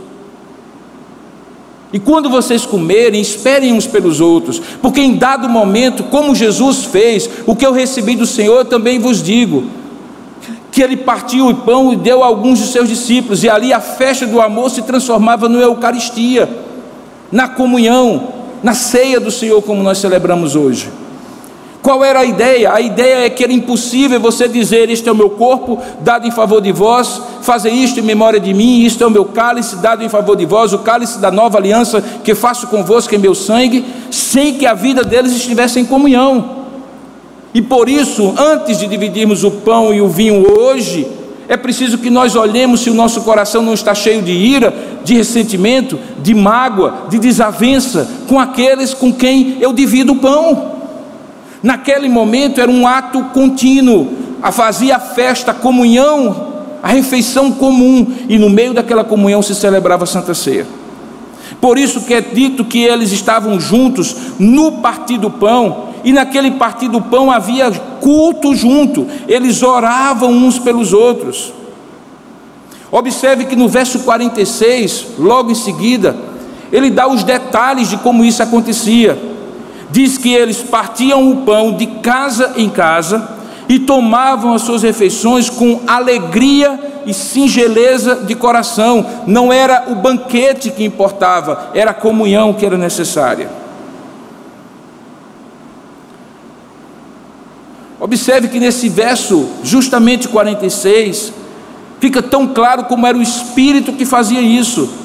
E quando vocês comerem, esperem uns pelos outros, porque em dado momento, como Jesus fez, o que eu recebi do Senhor, eu também vos digo que ele partiu o pão e deu a alguns de seus discípulos, e ali a festa do amor se transformava na Eucaristia, na comunhão, na ceia do Senhor, como nós celebramos hoje. Qual era a ideia? A ideia é que era impossível você dizer: Este é o meu corpo, dado em favor de vós, fazer isto em memória de mim, isto é o meu cálice, dado em favor de vós, o cálice da nova aliança que faço convosco em meu sangue, sem que a vida deles estivesse em comunhão. E por isso, antes de dividirmos o pão e o vinho hoje, é preciso que nós olhemos se o nosso coração não está cheio de ira, de ressentimento, de mágoa, de desavença com aqueles com quem eu divido o pão. Naquele momento era um ato contínuo, a fazia a festa, a comunhão a refeição comum, e no meio daquela comunhão se celebrava a Santa Ceia. Por isso que é dito que eles estavam juntos no partir do pão, e naquele partir do pão havia culto junto, eles oravam uns pelos outros. Observe que no verso 46, logo em seguida, ele dá os detalhes de como isso acontecia. Diz que eles partiam o pão de casa em casa e tomavam as suas refeições com alegria e singeleza de coração. Não era o banquete que importava, era a comunhão que era necessária. Observe que nesse verso, justamente 46, fica tão claro como era o Espírito que fazia isso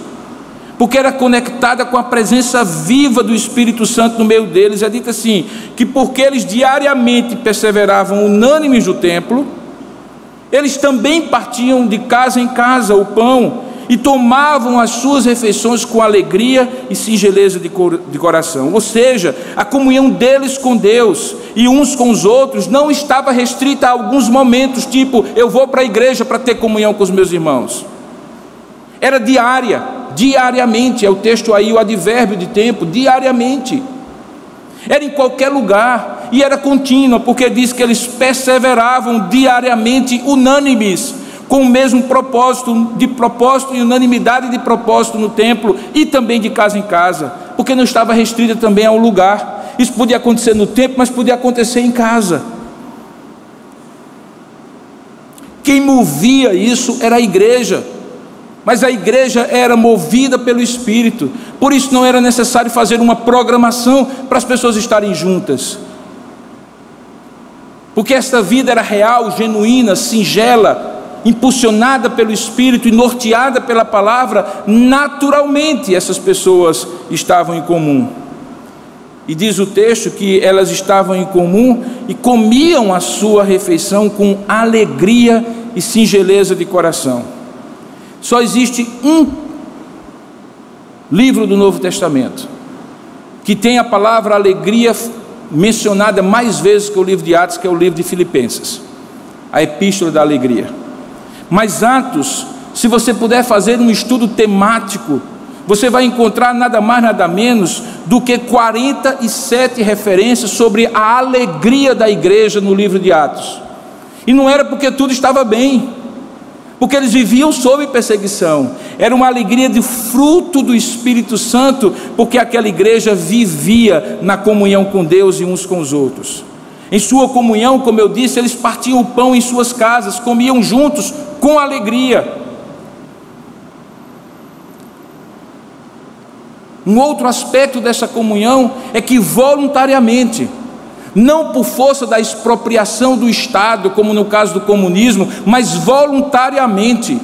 porque era conectada com a presença viva do Espírito Santo no meio deles. É dito assim: que porque eles diariamente perseveravam unânimes no templo, eles também partiam de casa em casa o pão e tomavam as suas refeições com alegria e singeleza de coração. Ou seja, a comunhão deles com Deus e uns com os outros não estava restrita a alguns momentos, tipo, eu vou para a igreja para ter comunhão com os meus irmãos. Era diária diariamente, é o texto aí, o advérbio de tempo, diariamente. Era em qualquer lugar e era contínua, porque diz que eles perseveravam diariamente, unânimes, com o mesmo propósito, de propósito e unanimidade de propósito no templo e também de casa em casa, porque não estava restrita também ao lugar. Isso podia acontecer no templo, mas podia acontecer em casa. Quem movia isso era a igreja mas a igreja era movida pelo Espírito, por isso não era necessário fazer uma programação para as pessoas estarem juntas, porque esta vida era real, genuína, singela, impulsionada pelo Espírito e norteada pela palavra, naturalmente essas pessoas estavam em comum. E diz o texto que elas estavam em comum e comiam a sua refeição com alegria e singeleza de coração. Só existe um livro do Novo Testamento que tem a palavra alegria mencionada mais vezes que o livro de Atos, que é o livro de Filipenses, a Epístola da Alegria. Mas Atos, se você puder fazer um estudo temático, você vai encontrar nada mais, nada menos do que 47 referências sobre a alegria da igreja no livro de Atos. E não era porque tudo estava bem, porque eles viviam sob perseguição. Era uma alegria de fruto do Espírito Santo, porque aquela igreja vivia na comunhão com Deus e uns com os outros. Em sua comunhão, como eu disse, eles partiam o pão em suas casas, comiam juntos com alegria. Um outro aspecto dessa comunhão é que voluntariamente, não por força da expropriação do Estado, como no caso do comunismo, mas voluntariamente.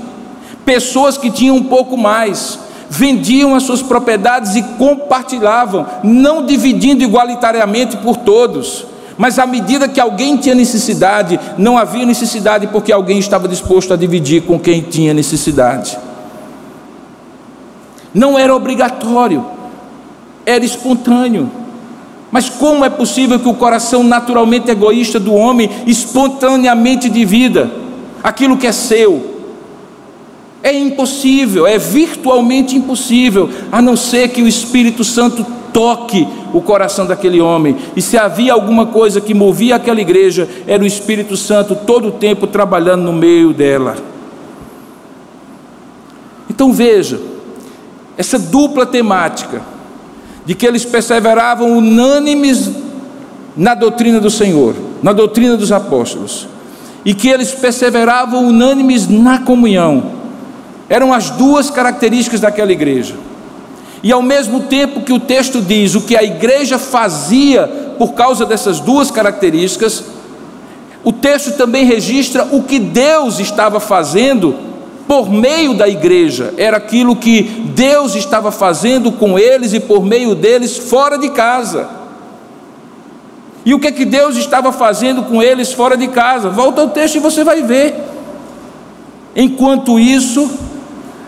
Pessoas que tinham um pouco mais, vendiam as suas propriedades e compartilhavam, não dividindo igualitariamente por todos. Mas à medida que alguém tinha necessidade, não havia necessidade porque alguém estava disposto a dividir com quem tinha necessidade. Não era obrigatório, era espontâneo. Mas como é possível que o coração naturalmente egoísta do homem espontaneamente divida aquilo que é seu? É impossível, é virtualmente impossível, a não ser que o Espírito Santo toque o coração daquele homem. E se havia alguma coisa que movia aquela igreja, era o Espírito Santo todo o tempo trabalhando no meio dela. Então veja, essa dupla temática de que eles perseveravam unânimes na doutrina do Senhor, na doutrina dos apóstolos, e que eles perseveravam unânimes na comunhão. Eram as duas características daquela igreja. E ao mesmo tempo que o texto diz o que a igreja fazia por causa dessas duas características, o texto também registra o que Deus estava fazendo por meio da igreja, era aquilo que Deus estava fazendo com eles e por meio deles fora de casa. E o que é que Deus estava fazendo com eles fora de casa? Volta ao texto e você vai ver. Enquanto isso,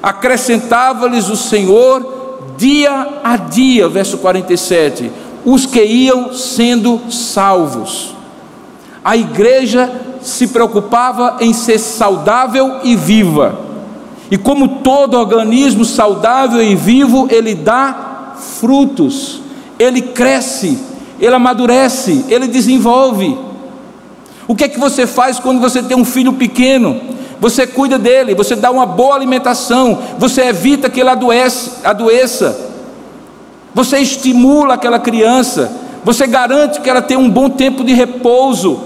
acrescentava-lhes o Senhor dia a dia, verso 47, os que iam sendo salvos. A igreja se preocupava em ser saudável e viva. E como todo organismo saudável e vivo, ele dá frutos, ele cresce, ele amadurece, ele desenvolve. O que é que você faz quando você tem um filho pequeno? Você cuida dele, você dá uma boa alimentação, você evita que ele adoece, adoeça, você estimula aquela criança, você garante que ela tenha um bom tempo de repouso.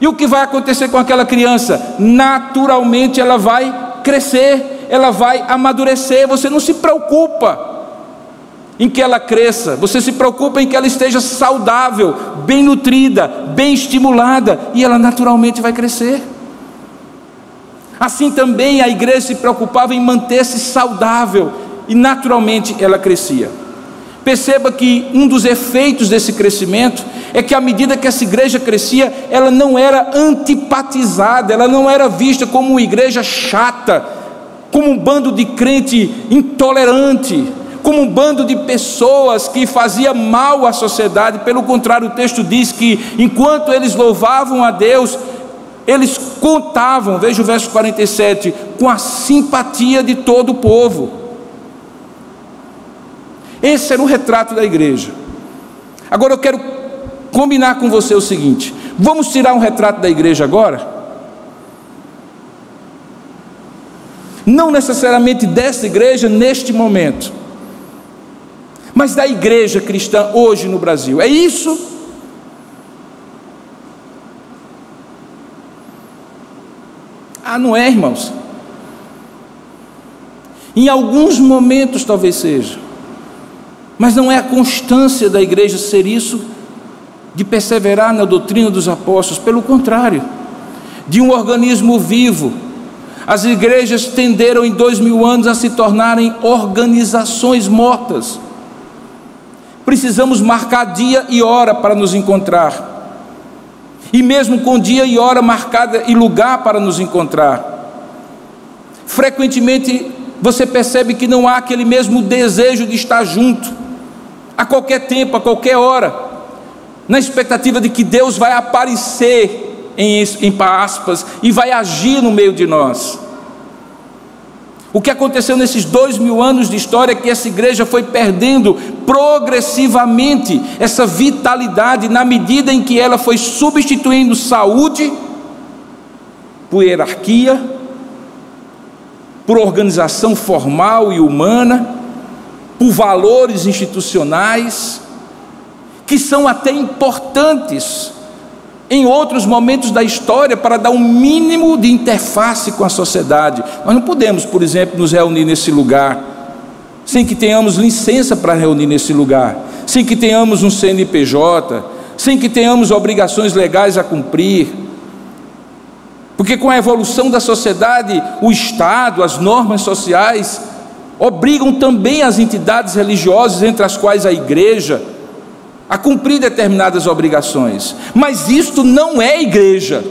E o que vai acontecer com aquela criança? Naturalmente ela vai crescer, ela vai amadurecer. Você não se preocupa em que ela cresça, você se preocupa em que ela esteja saudável, bem nutrida, bem estimulada, e ela naturalmente vai crescer. Assim também a igreja se preocupava em manter-se saudável, e naturalmente ela crescia. Perceba que um dos efeitos desse crescimento é que à medida que essa igreja crescia, ela não era antipatizada, ela não era vista como uma igreja chata, como um bando de crente intolerante, como um bando de pessoas que fazia mal à sociedade. Pelo contrário, o texto diz que enquanto eles louvavam a Deus, eles contavam, veja o verso 47, com a simpatia de todo o povo. Esse era o retrato da igreja. Agora eu quero combinar com você o seguinte: vamos tirar um retrato da igreja agora? Não necessariamente dessa igreja neste momento, mas da igreja cristã hoje no Brasil. É isso? Ah, não é, irmãos? Em alguns momentos talvez seja. Mas não é a constância da igreja ser isso, de perseverar na doutrina dos apóstolos, pelo contrário, de um organismo vivo. As igrejas tenderam em dois mil anos a se tornarem organizações mortas. Precisamos marcar dia e hora para nos encontrar. E mesmo com dia e hora marcada e lugar para nos encontrar. Frequentemente você percebe que não há aquele mesmo desejo de estar junto a qualquer tempo, a qualquer hora, na expectativa de que Deus vai aparecer em, em aspas e vai agir no meio de nós. O que aconteceu nesses dois mil anos de história é que essa igreja foi perdendo progressivamente essa vitalidade na medida em que ela foi substituindo saúde por hierarquia, por organização formal e humana, por valores institucionais, que são até importantes em outros momentos da história para dar um mínimo de interface com a sociedade. Nós não podemos, por exemplo, nos reunir nesse lugar sem que tenhamos licença para reunir nesse lugar, sem que tenhamos um CNPJ, sem que tenhamos obrigações legais a cumprir. Porque com a evolução da sociedade, o Estado, as normas sociais obrigam também as entidades religiosas, entre as quais a igreja, a cumprir determinadas obrigações. Mas isto não é igreja.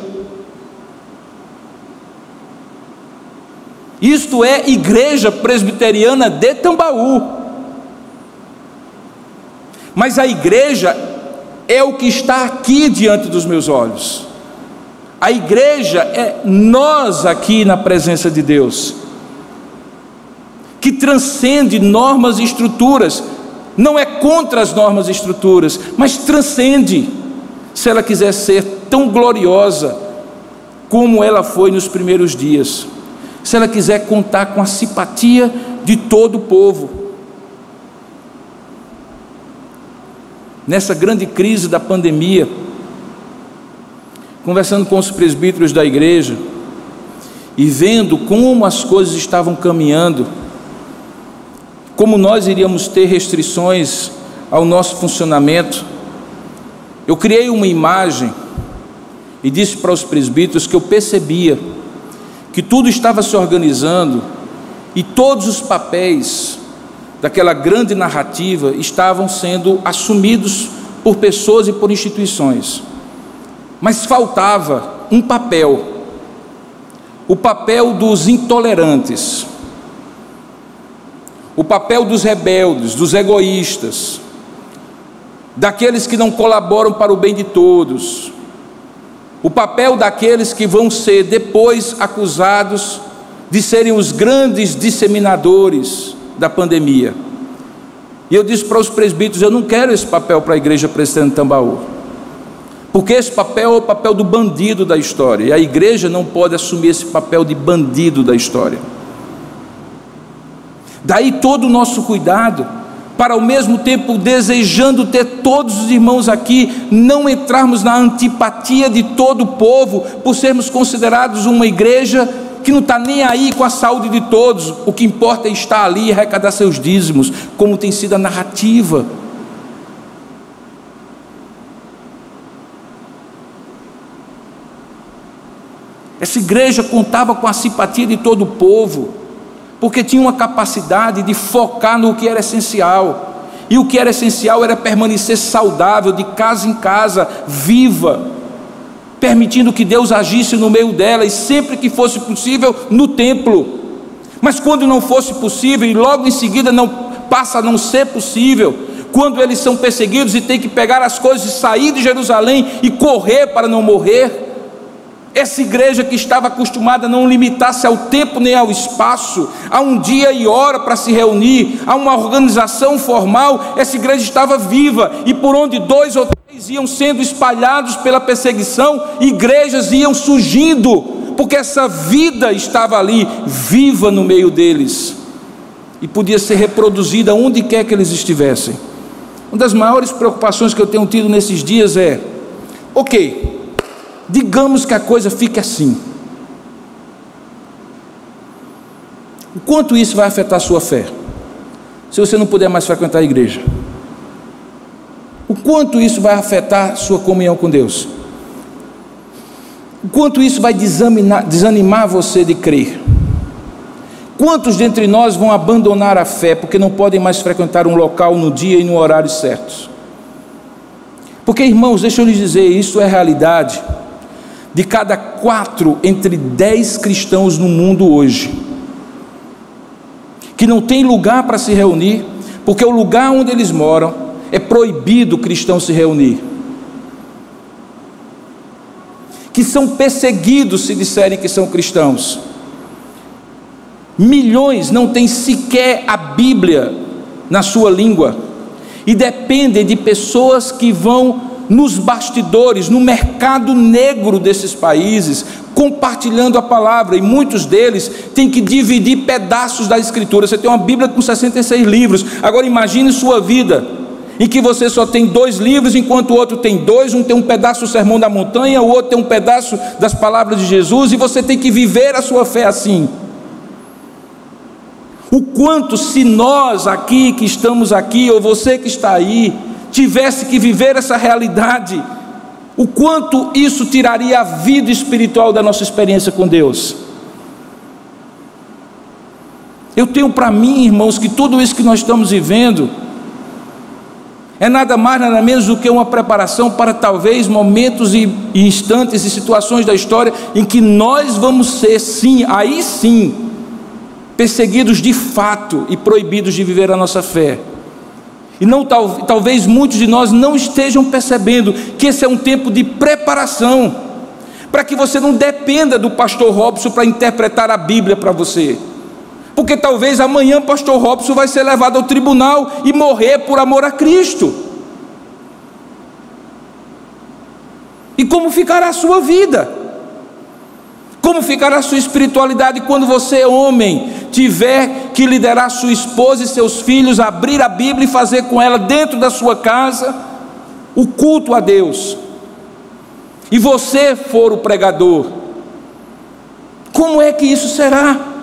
Isto é Igreja Presbiteriana de Tambaú. Mas a igreja é o que está aqui diante dos meus olhos. A igreja é nós aqui na presença de Deus que transcende normas e estruturas, não é contra as normas e estruturas, mas transcende, se ela quiser ser tão gloriosa como ela foi nos primeiros dias, se ela quiser contar com a simpatia de todo o povo. Nessa grande crise da pandemia, conversando com os presbíteros da igreja e vendo como as coisas estavam caminhando, como nós iríamos ter restrições ao nosso funcionamento, eu criei uma imagem e disse para os presbíteros que eu percebia que tudo estava se organizando e todos os papéis daquela grande narrativa estavam sendo assumidos por pessoas e por instituições. Mas faltava um papel, o papel dos intolerantes o papel dos rebeldes, dos egoístas, daqueles que não colaboram para o bem de todos, o papel daqueles que vão ser depois acusados de serem os grandes disseminadores da pandemia. E eu disse para os presbíteros: eu não quero esse papel para a igreja presbiteriana Tambaú. Porque esse papel é o papel do bandido da história. E a igreja não pode assumir esse papel de bandido da história. Daí todo o nosso cuidado, para ao mesmo tempo desejando ter todos os irmãos aqui, não entrarmos na antipatia de todo o povo, por sermos considerados uma igreja que não está nem aí com a saúde de todos, o que importa é estar ali e arrecadar seus dízimos, como tem sido a narrativa. Essa igreja contava com a simpatia de todo o povo, porque tinha uma capacidade de focar no que era essencial. E o que era essencial era permanecer saudável, de casa em casa, viva, permitindo que Deus agisse no meio dela e sempre que fosse possível no templo. Mas quando não fosse possível e logo em seguida não passa a não ser possível, quando eles são perseguidos e têm que pegar as coisas e sair de Jerusalém e correr para não morrer, essa igreja que estava acostumada a não limitar-se ao tempo nem ao espaço, a um dia e hora para se reunir, a uma organização formal, essa igreja estava viva e por onde dois ou iam sendo espalhados pela perseguição, igrejas iam surgindo, porque essa vida estava ali, viva no meio deles, e podia ser reproduzida onde quer que eles estivessem. Uma das maiores preocupações que eu tenho tido nesses dias é: ok, digamos que a coisa fique assim. O quanto isso vai afetar a sua fé? Se você não puder mais frequentar a igreja o quanto isso vai afetar sua comunhão com Deus? O quanto isso vai desanimar, você de crer? Quantos dentre nós vão abandonar a fé porque não podem mais frequentar um local no dia e no horário certos? Porque, irmãos, deixa eu lhes dizer, isso é realidade. De cada quatro entre dez cristãos no mundo hoje, que não tem lugar para se reunir, porque o lugar onde eles moram é proibido o cristão se reunir. Que são perseguidos se disserem que são cristãos. Milhões não têm sequer a Bíblia na sua língua e dependem de pessoas que vão nos bastidores, no mercado negro desses países, compartilhando a palavra, e muitos deles têm que dividir pedaços da Escritura. Você tem uma Bíblia com 66 livros, agora imagine sua vida em que você só tem dois livros, enquanto o outro tem dois, um tem um pedaço do Sermão da Montanha, o outro tem um pedaço das palavras de Jesus, e você tem que viver a sua fé assim. O quanto, se nós aqui que estamos aqui, ou você que está aí, tivesse que viver essa realidade, o quanto isso tiraria a vida espiritual da nossa experiência com Deus. Eu tenho para mim, irmãos, que tudo isso que nós estamos vivendo, é nada mais, nada menos do que uma preparação para talvez momentos e instantes e situações da história em que nós vamos ser, sim, aí sim, perseguidos de fato e proibidos de viver a nossa fé. E não tal, talvez muitos de nós não estejam percebendo que esse é um tempo de preparação, para que você não dependa do pastor Robson para interpretar a Bíblia para você porque talvez amanhã pastor Robson vai ser levado ao tribunal e morrer por amor a Cristo. E como ficará a sua vida? Como ficará a sua espiritualidade quando você, homem, tiver que liderar sua esposa e seus filhos, abrir a Bíblia e fazer com ela dentro da sua casa o culto a Deus? E você for o pregador, como é que isso será?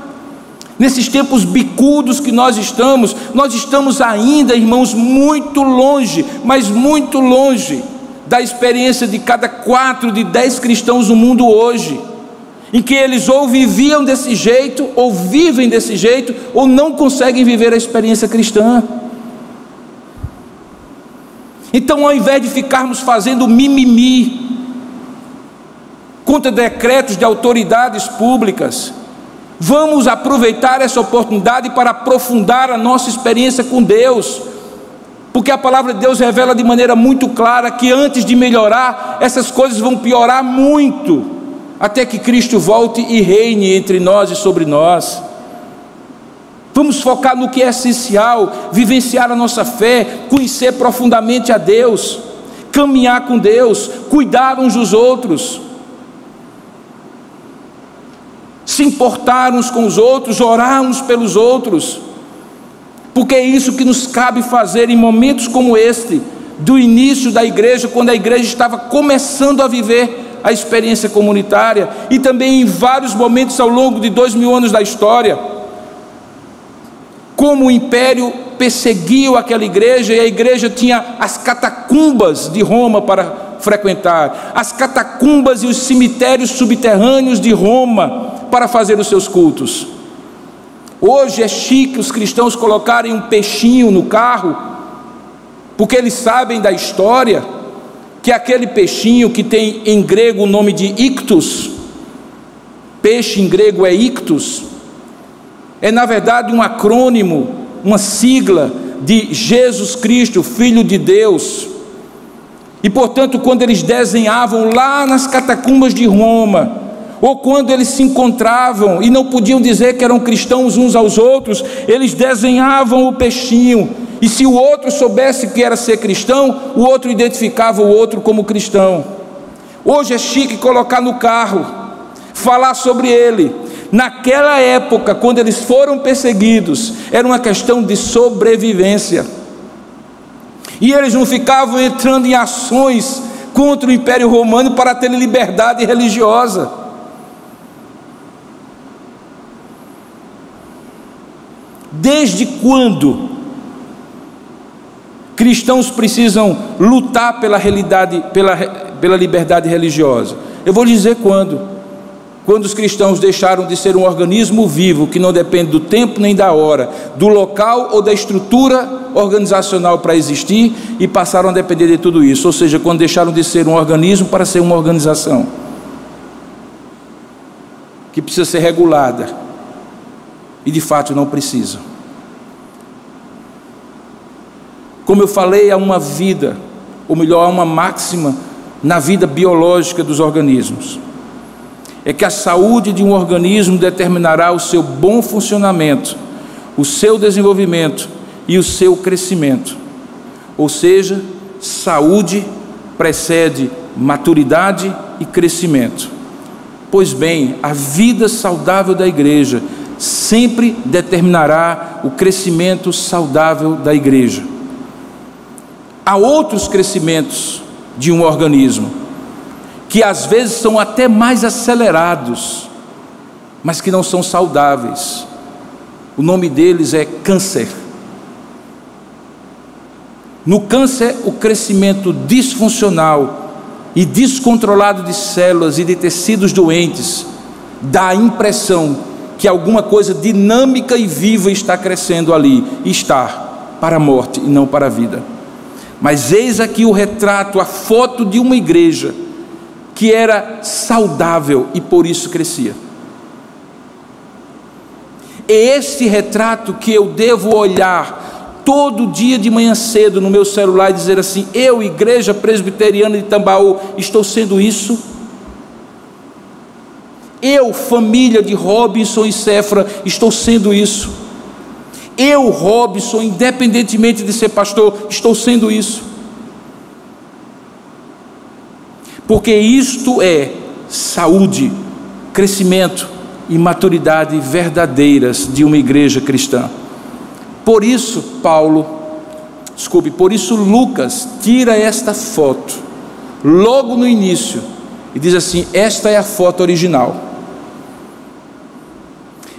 Nesses tempos bicudos que nós estamos, nós estamos ainda, irmãos, muito longe, mas muito longe da experiência de cada quatro de dez cristãos no mundo hoje, em que eles ou viviam desse jeito, ou vivem desse jeito, ou não conseguem viver a experiência cristã. Então, ao invés de ficarmos fazendo mimimi contra decretos de autoridades públicas, Vamos aproveitar essa oportunidade para aprofundar a nossa experiência com Deus. Porque a palavra de Deus revela de maneira muito clara que antes de melhorar, essas coisas vão piorar muito, até que Cristo volte e reine entre nós e sobre nós. Vamos focar no que é essencial, vivenciar a nossa fé, conhecer profundamente a Deus, caminhar com Deus, cuidar uns dos outros, se importar uns com os outros, orar uns pelos outros porque é isso que nos cabe fazer em momentos como este, do início da igreja, quando a igreja estava começando a viver a experiência comunitária, e também em vários momentos ao longo de dois mil anos da história, como o império perseguiu aquela igreja, e a igreja tinha as catacumbas de Roma para frequentar, as catacumbas e os cemitérios subterrâneos de Roma para fazer os seus cultos. Hoje é chique os cristãos colocarem um peixinho no carro, porque eles sabem da história que aquele peixinho que tem em grego o nome de ictus, peixe em grego é ictus, é na verdade um acrônimo, uma sigla de Jesus Cristo, Filho de Deus. E portanto, quando eles desenhavam lá nas catacumbas de Roma, ou quando eles se encontravam e não podiam dizer que eram cristãos uns aos outros, eles desenhavam o peixinho, e se o outro soubesse que era ser cristão, o outro identificava o outro como cristão. Hoje é chique colocar no carro, falar sobre ele. Naquela época, quando eles foram perseguidos, era uma questão de sobrevivência. E eles não ficavam entrando em ações contra o Império Romano para ter liberdade religiosa. Desde quando cristãos precisam lutar pela realidade, pela, pela liberdade religiosa? Eu vou dizer quando. Quando os cristãos deixaram de ser um organismo vivo que não depende do tempo nem da hora, do local ou da estrutura organizacional para existir e passaram a depender de tudo isso, ou seja, quando deixaram de ser um organismo para ser uma organização que precisa ser regulada e de fato não precisa. Como eu falei, há uma vida, ou melhor, há uma máxima na vida biológica dos organismos. É que a saúde de um organismo determinará o seu bom funcionamento, o seu desenvolvimento e o seu crescimento. Ou seja, saúde precede maturidade e crescimento. Pois bem, a vida saudável da igreja sempre determinará o crescimento saudável da igreja. Há outros crescimentos de um organismo que às vezes são até mais acelerados, mas que não são saudáveis. O nome deles é câncer. No câncer, o crescimento disfuncional e descontrolado de células e de tecidos doentes dá a impressão que alguma coisa dinâmica e viva está crescendo ali, está para a morte e não para a vida. Mas eis aqui o retrato, a foto de uma igreja que era saudável e por isso crescia. É esse retrato que eu devo olhar todo dia de manhã cedo no meu celular e dizer assim: eu, Igreja Presbiteriana de Tambaú, estou sendo isso? Eu, família de Robinson e Cefra, estou sendo isso? Eu, Robson, independentemente de ser pastor, estou sendo isso. Porque isto é saúde, crescimento e maturidade verdadeiras de uma igreja cristã. Por isso, Paulo, desculpe, por isso Lucas tira esta foto logo no início e diz assim: Esta é a foto original.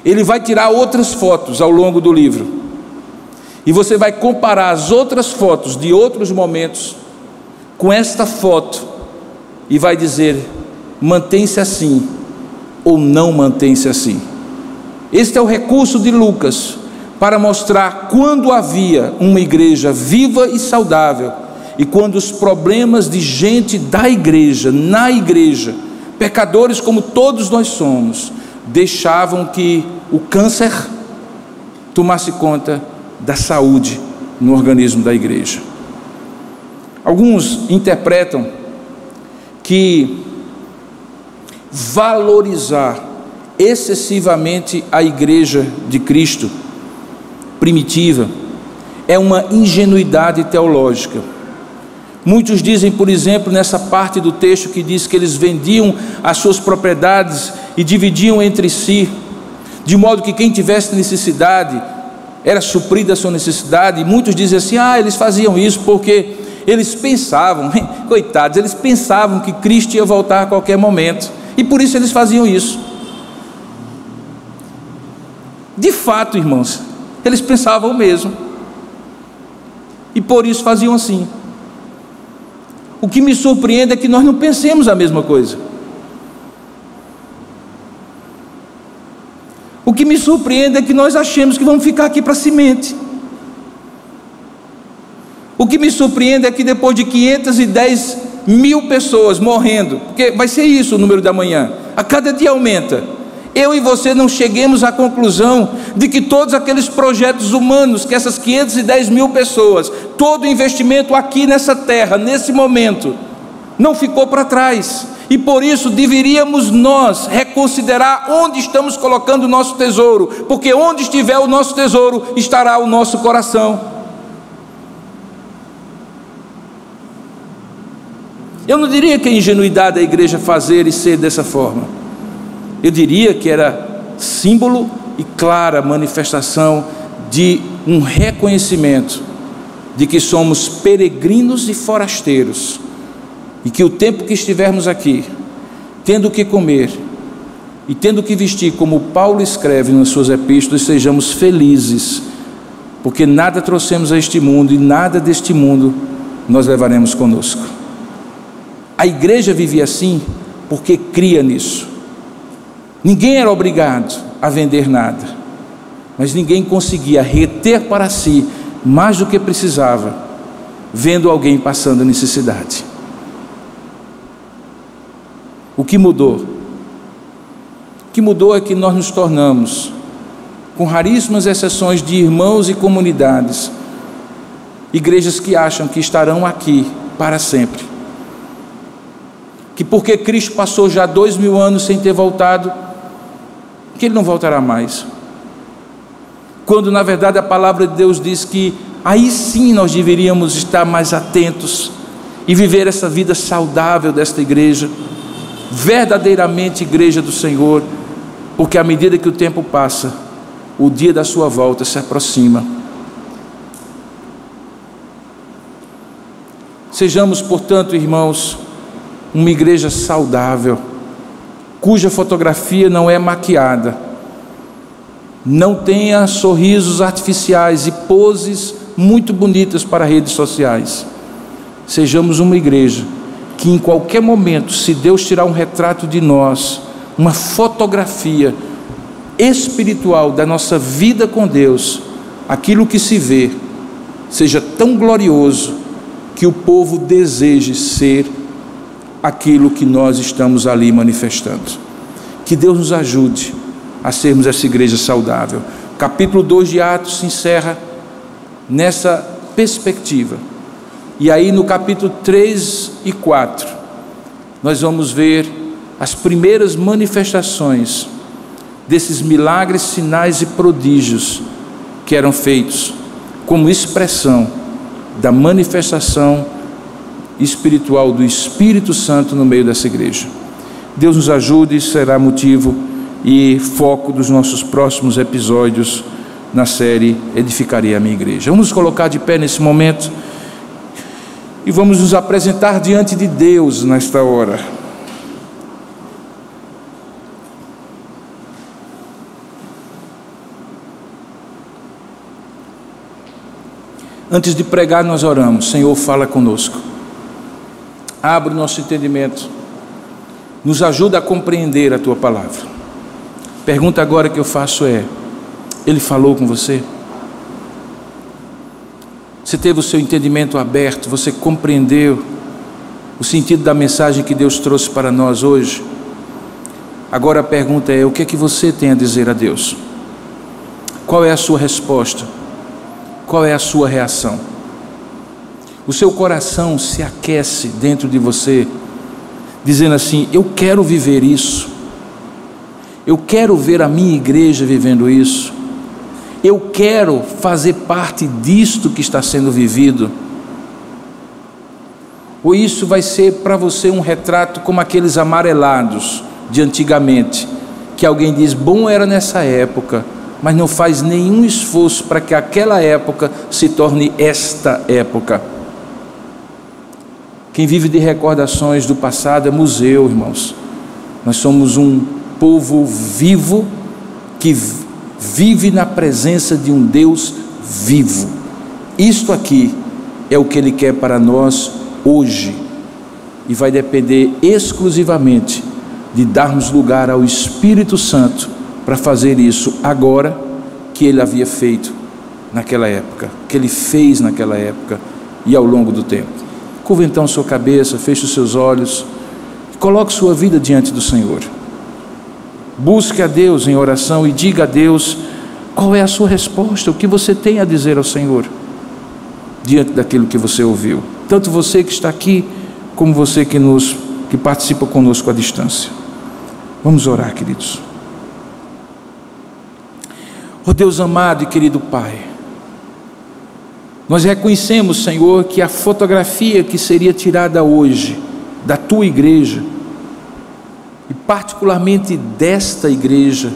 Ele vai tirar outras fotos ao longo do livro. E você vai comparar as outras fotos de outros momentos com esta foto e vai dizer: mantém-se assim ou não mantém-se assim. Este é o recurso de Lucas para mostrar quando havia uma igreja viva e saudável e quando os problemas de gente da igreja, na igreja, pecadores como todos nós somos, deixavam que o câncer tomasse conta da saúde no organismo da igreja. Alguns interpretam que valorizar excessivamente a igreja de Cristo primitiva é uma ingenuidade teológica. Muitos dizem, por exemplo, nessa parte do texto que diz que eles vendiam as suas propriedades e dividiam entre si, de modo que quem tivesse necessidade era suprida a sua necessidade. E muitos dizem assim: ah, eles faziam isso porque eles pensavam, coitados, eles pensavam que Cristo ia voltar a qualquer momento e por isso eles faziam isso. De fato, irmãos, eles pensavam o mesmo e por isso faziam assim. O que me surpreende é que nós não pensemos a mesma coisa. O que me surpreende é que nós achemos que vamos ficar aqui para semente. O que me surpreende é que depois de 510 mil pessoas morrendo, porque vai ser isso o número da manhã, a cada dia aumenta. Eu e você não cheguemos à conclusão de que todos aqueles projetos humanos, que essas 510 mil pessoas, todo investimento aqui nessa terra, nesse momento, não ficou para trás. E por isso deveríamos nós reconsiderar onde estamos colocando o nosso tesouro, porque onde estiver o nosso tesouro estará o nosso coração. Eu não diria que é ingenuidade da igreja fazer e ser dessa forma. Eu diria que era símbolo e clara manifestação de um reconhecimento de que somos peregrinos e forasteiros e que o tempo que estivermos aqui, tendo o que comer e tendo o que vestir, como Paulo escreve nas suas epístolas, sejamos felizes, porque nada trouxemos a este mundo e nada deste mundo nós levaremos conosco. A igreja vivia assim porque cria nisso. Ninguém era obrigado a vender nada, mas ninguém conseguia reter para si mais do que precisava, vendo alguém passando necessidade. O que mudou? O que mudou é que nós nos tornamos, com raríssimas exceções de irmãos e comunidades, igrejas que acham que estarão aqui para sempre que porque Cristo passou já dois mil anos sem ter voltado, que Ele não voltará mais. Quando na verdade a palavra de Deus diz que aí sim nós deveríamos estar mais atentos e viver essa vida saudável desta igreja, verdadeiramente igreja do Senhor, porque à medida que o tempo passa, o dia da sua volta se aproxima. Sejamos, portanto, irmãos, uma igreja saudável, cuja fotografia não é maquiada, não tenha sorrisos artificiais e poses muito bonitas para redes sociais. Sejamos uma igreja que em qualquer momento, se Deus tirar um retrato de nós, uma fotografia espiritual da nossa vida com Deus, aquilo que se vê seja tão glorioso que o povo deseje ser aquilo que nós estamos ali manifestando. Que Deus nos ajude a sermos essa igreja saudável. Capítulo 2 de Atos se encerra nessa perspectiva. E aí no capítulo 3 e 4, nós vamos ver as primeiras manifestações desses milagres, sinais e prodígios que eram feitos como expressão da manifestação espiritual do Espírito Santo no meio dessa igreja. Deus nos ajude, será motivo e foco dos nossos próximos episódios na série Edificarei a minha igreja. Vamos nos colocar de pé nesse momento e vamos nos apresentar diante de Deus nesta hora. Antes de pregar, nós oramos. Senhor, fala conosco. Abre o nosso entendimento. Nos ajuda a compreender a tua palavra. Pergunta agora que eu faço é: Ele falou com você? Você teve o seu entendimento aberto? Você compreendeu o sentido da mensagem que Deus trouxe para nós hoje? Agora a pergunta é: o que é que você tem a dizer a Deus? Qual é a sua resposta? qual é a sua reação? O seu coração se aquece dentro de você, dizendo assim: Eu quero viver isso, eu quero ver a minha igreja vivendo isso, eu quero fazer parte disto que está sendo vivido. Ou isso vai ser para você um retrato como aqueles amarelados de antigamente, que alguém diz: bom era nessa época, mas não faz nenhum esforço para que aquela época se torne esta época. Quem vive de recordações do passado é museu, irmãos. Nós somos um povo vivo que vive na presença de um Deus vivo. Isto aqui é o que Ele quer para nós hoje e vai depender exclusivamente de darmos lugar ao Espírito Santo para fazer isso agora que ele havia feito naquela época, que ele fez naquela época e ao longo do tempo. Curva então sua cabeça, feche os seus olhos, coloque sua vida diante do Senhor. Busque a Deus em oração e diga a Deus qual é a sua resposta, o que você tem a dizer ao Senhor diante daquilo que você ouviu. Tanto você que está aqui, como você que nos que participa conosco à distância. Vamos orar, queridos. Oh Deus amado e querido Pai, nós reconhecemos, Senhor, que a fotografia que seria tirada hoje da tua igreja, e particularmente desta igreja,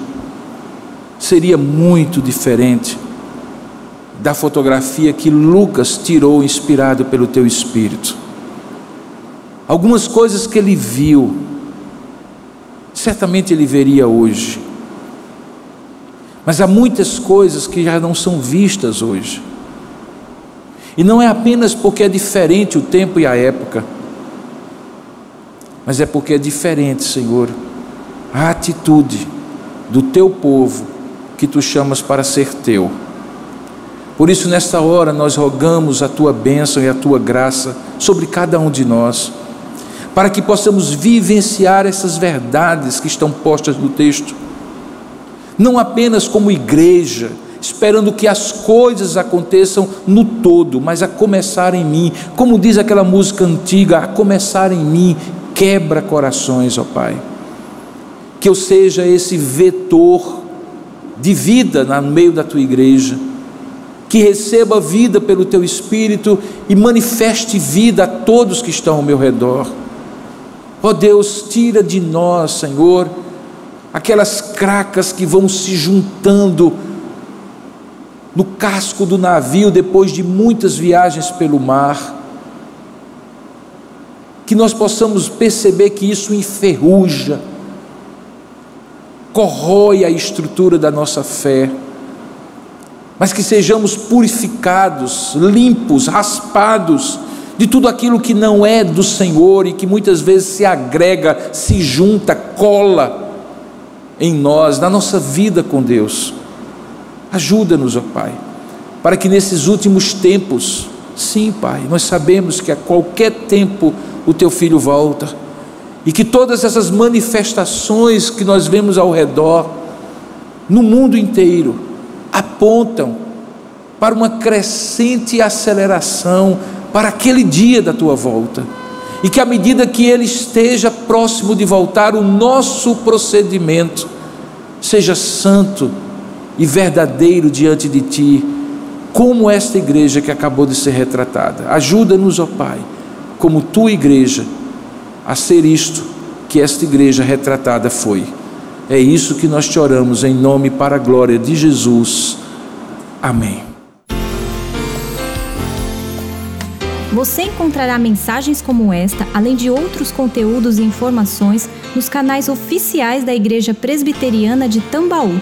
seria muito diferente da fotografia que Lucas tirou, inspirado pelo teu espírito. Algumas coisas que ele viu, certamente ele veria hoje. Mas há muitas coisas que já não são vistas hoje. E não é apenas porque é diferente o tempo e a época, mas é porque é diferente, Senhor, a atitude do teu povo que tu chamas para ser teu. Por isso, nesta hora, nós rogamos a tua bênção e a tua graça sobre cada um de nós, para que possamos vivenciar essas verdades que estão postas no texto, não apenas como igreja, esperando que as coisas aconteçam no todo, mas a começar em mim, como diz aquela música antiga, a começar em mim, quebra corações, ó Pai. Que eu seja esse vetor de vida no meio da tua igreja que receba vida pelo teu espírito e manifeste vida a todos que estão ao meu redor. Ó oh Deus, tira de nós, Senhor, aquelas cracas que vão se juntando no casco do navio depois de muitas viagens pelo mar. Que nós possamos perceber que isso enferruja, corrói a estrutura da nossa fé mas que sejamos purificados, limpos, raspados de tudo aquilo que não é do Senhor e que muitas vezes se agrega, se junta, cola em nós, na nossa vida com Deus. Ajuda-nos, ó Pai, para que nesses últimos tempos, sim, Pai, nós sabemos que a qualquer tempo o teu filho volta e que todas essas manifestações que nós vemos ao redor, no mundo inteiro, apontam para uma crescente aceleração para aquele dia da tua volta. E que à medida que ele esteja próximo de voltar, o nosso procedimento seja santo e verdadeiro diante de ti, como esta igreja que acabou de ser retratada. Ajuda-nos, ó Pai, como tua igreja, a ser isto que esta igreja retratada foi. É isso que nós te oramos em nome para a glória de Jesus. Amém. Você encontrará mensagens como esta, além de outros conteúdos e informações, nos canais oficiais da Igreja Presbiteriana de Tambaú,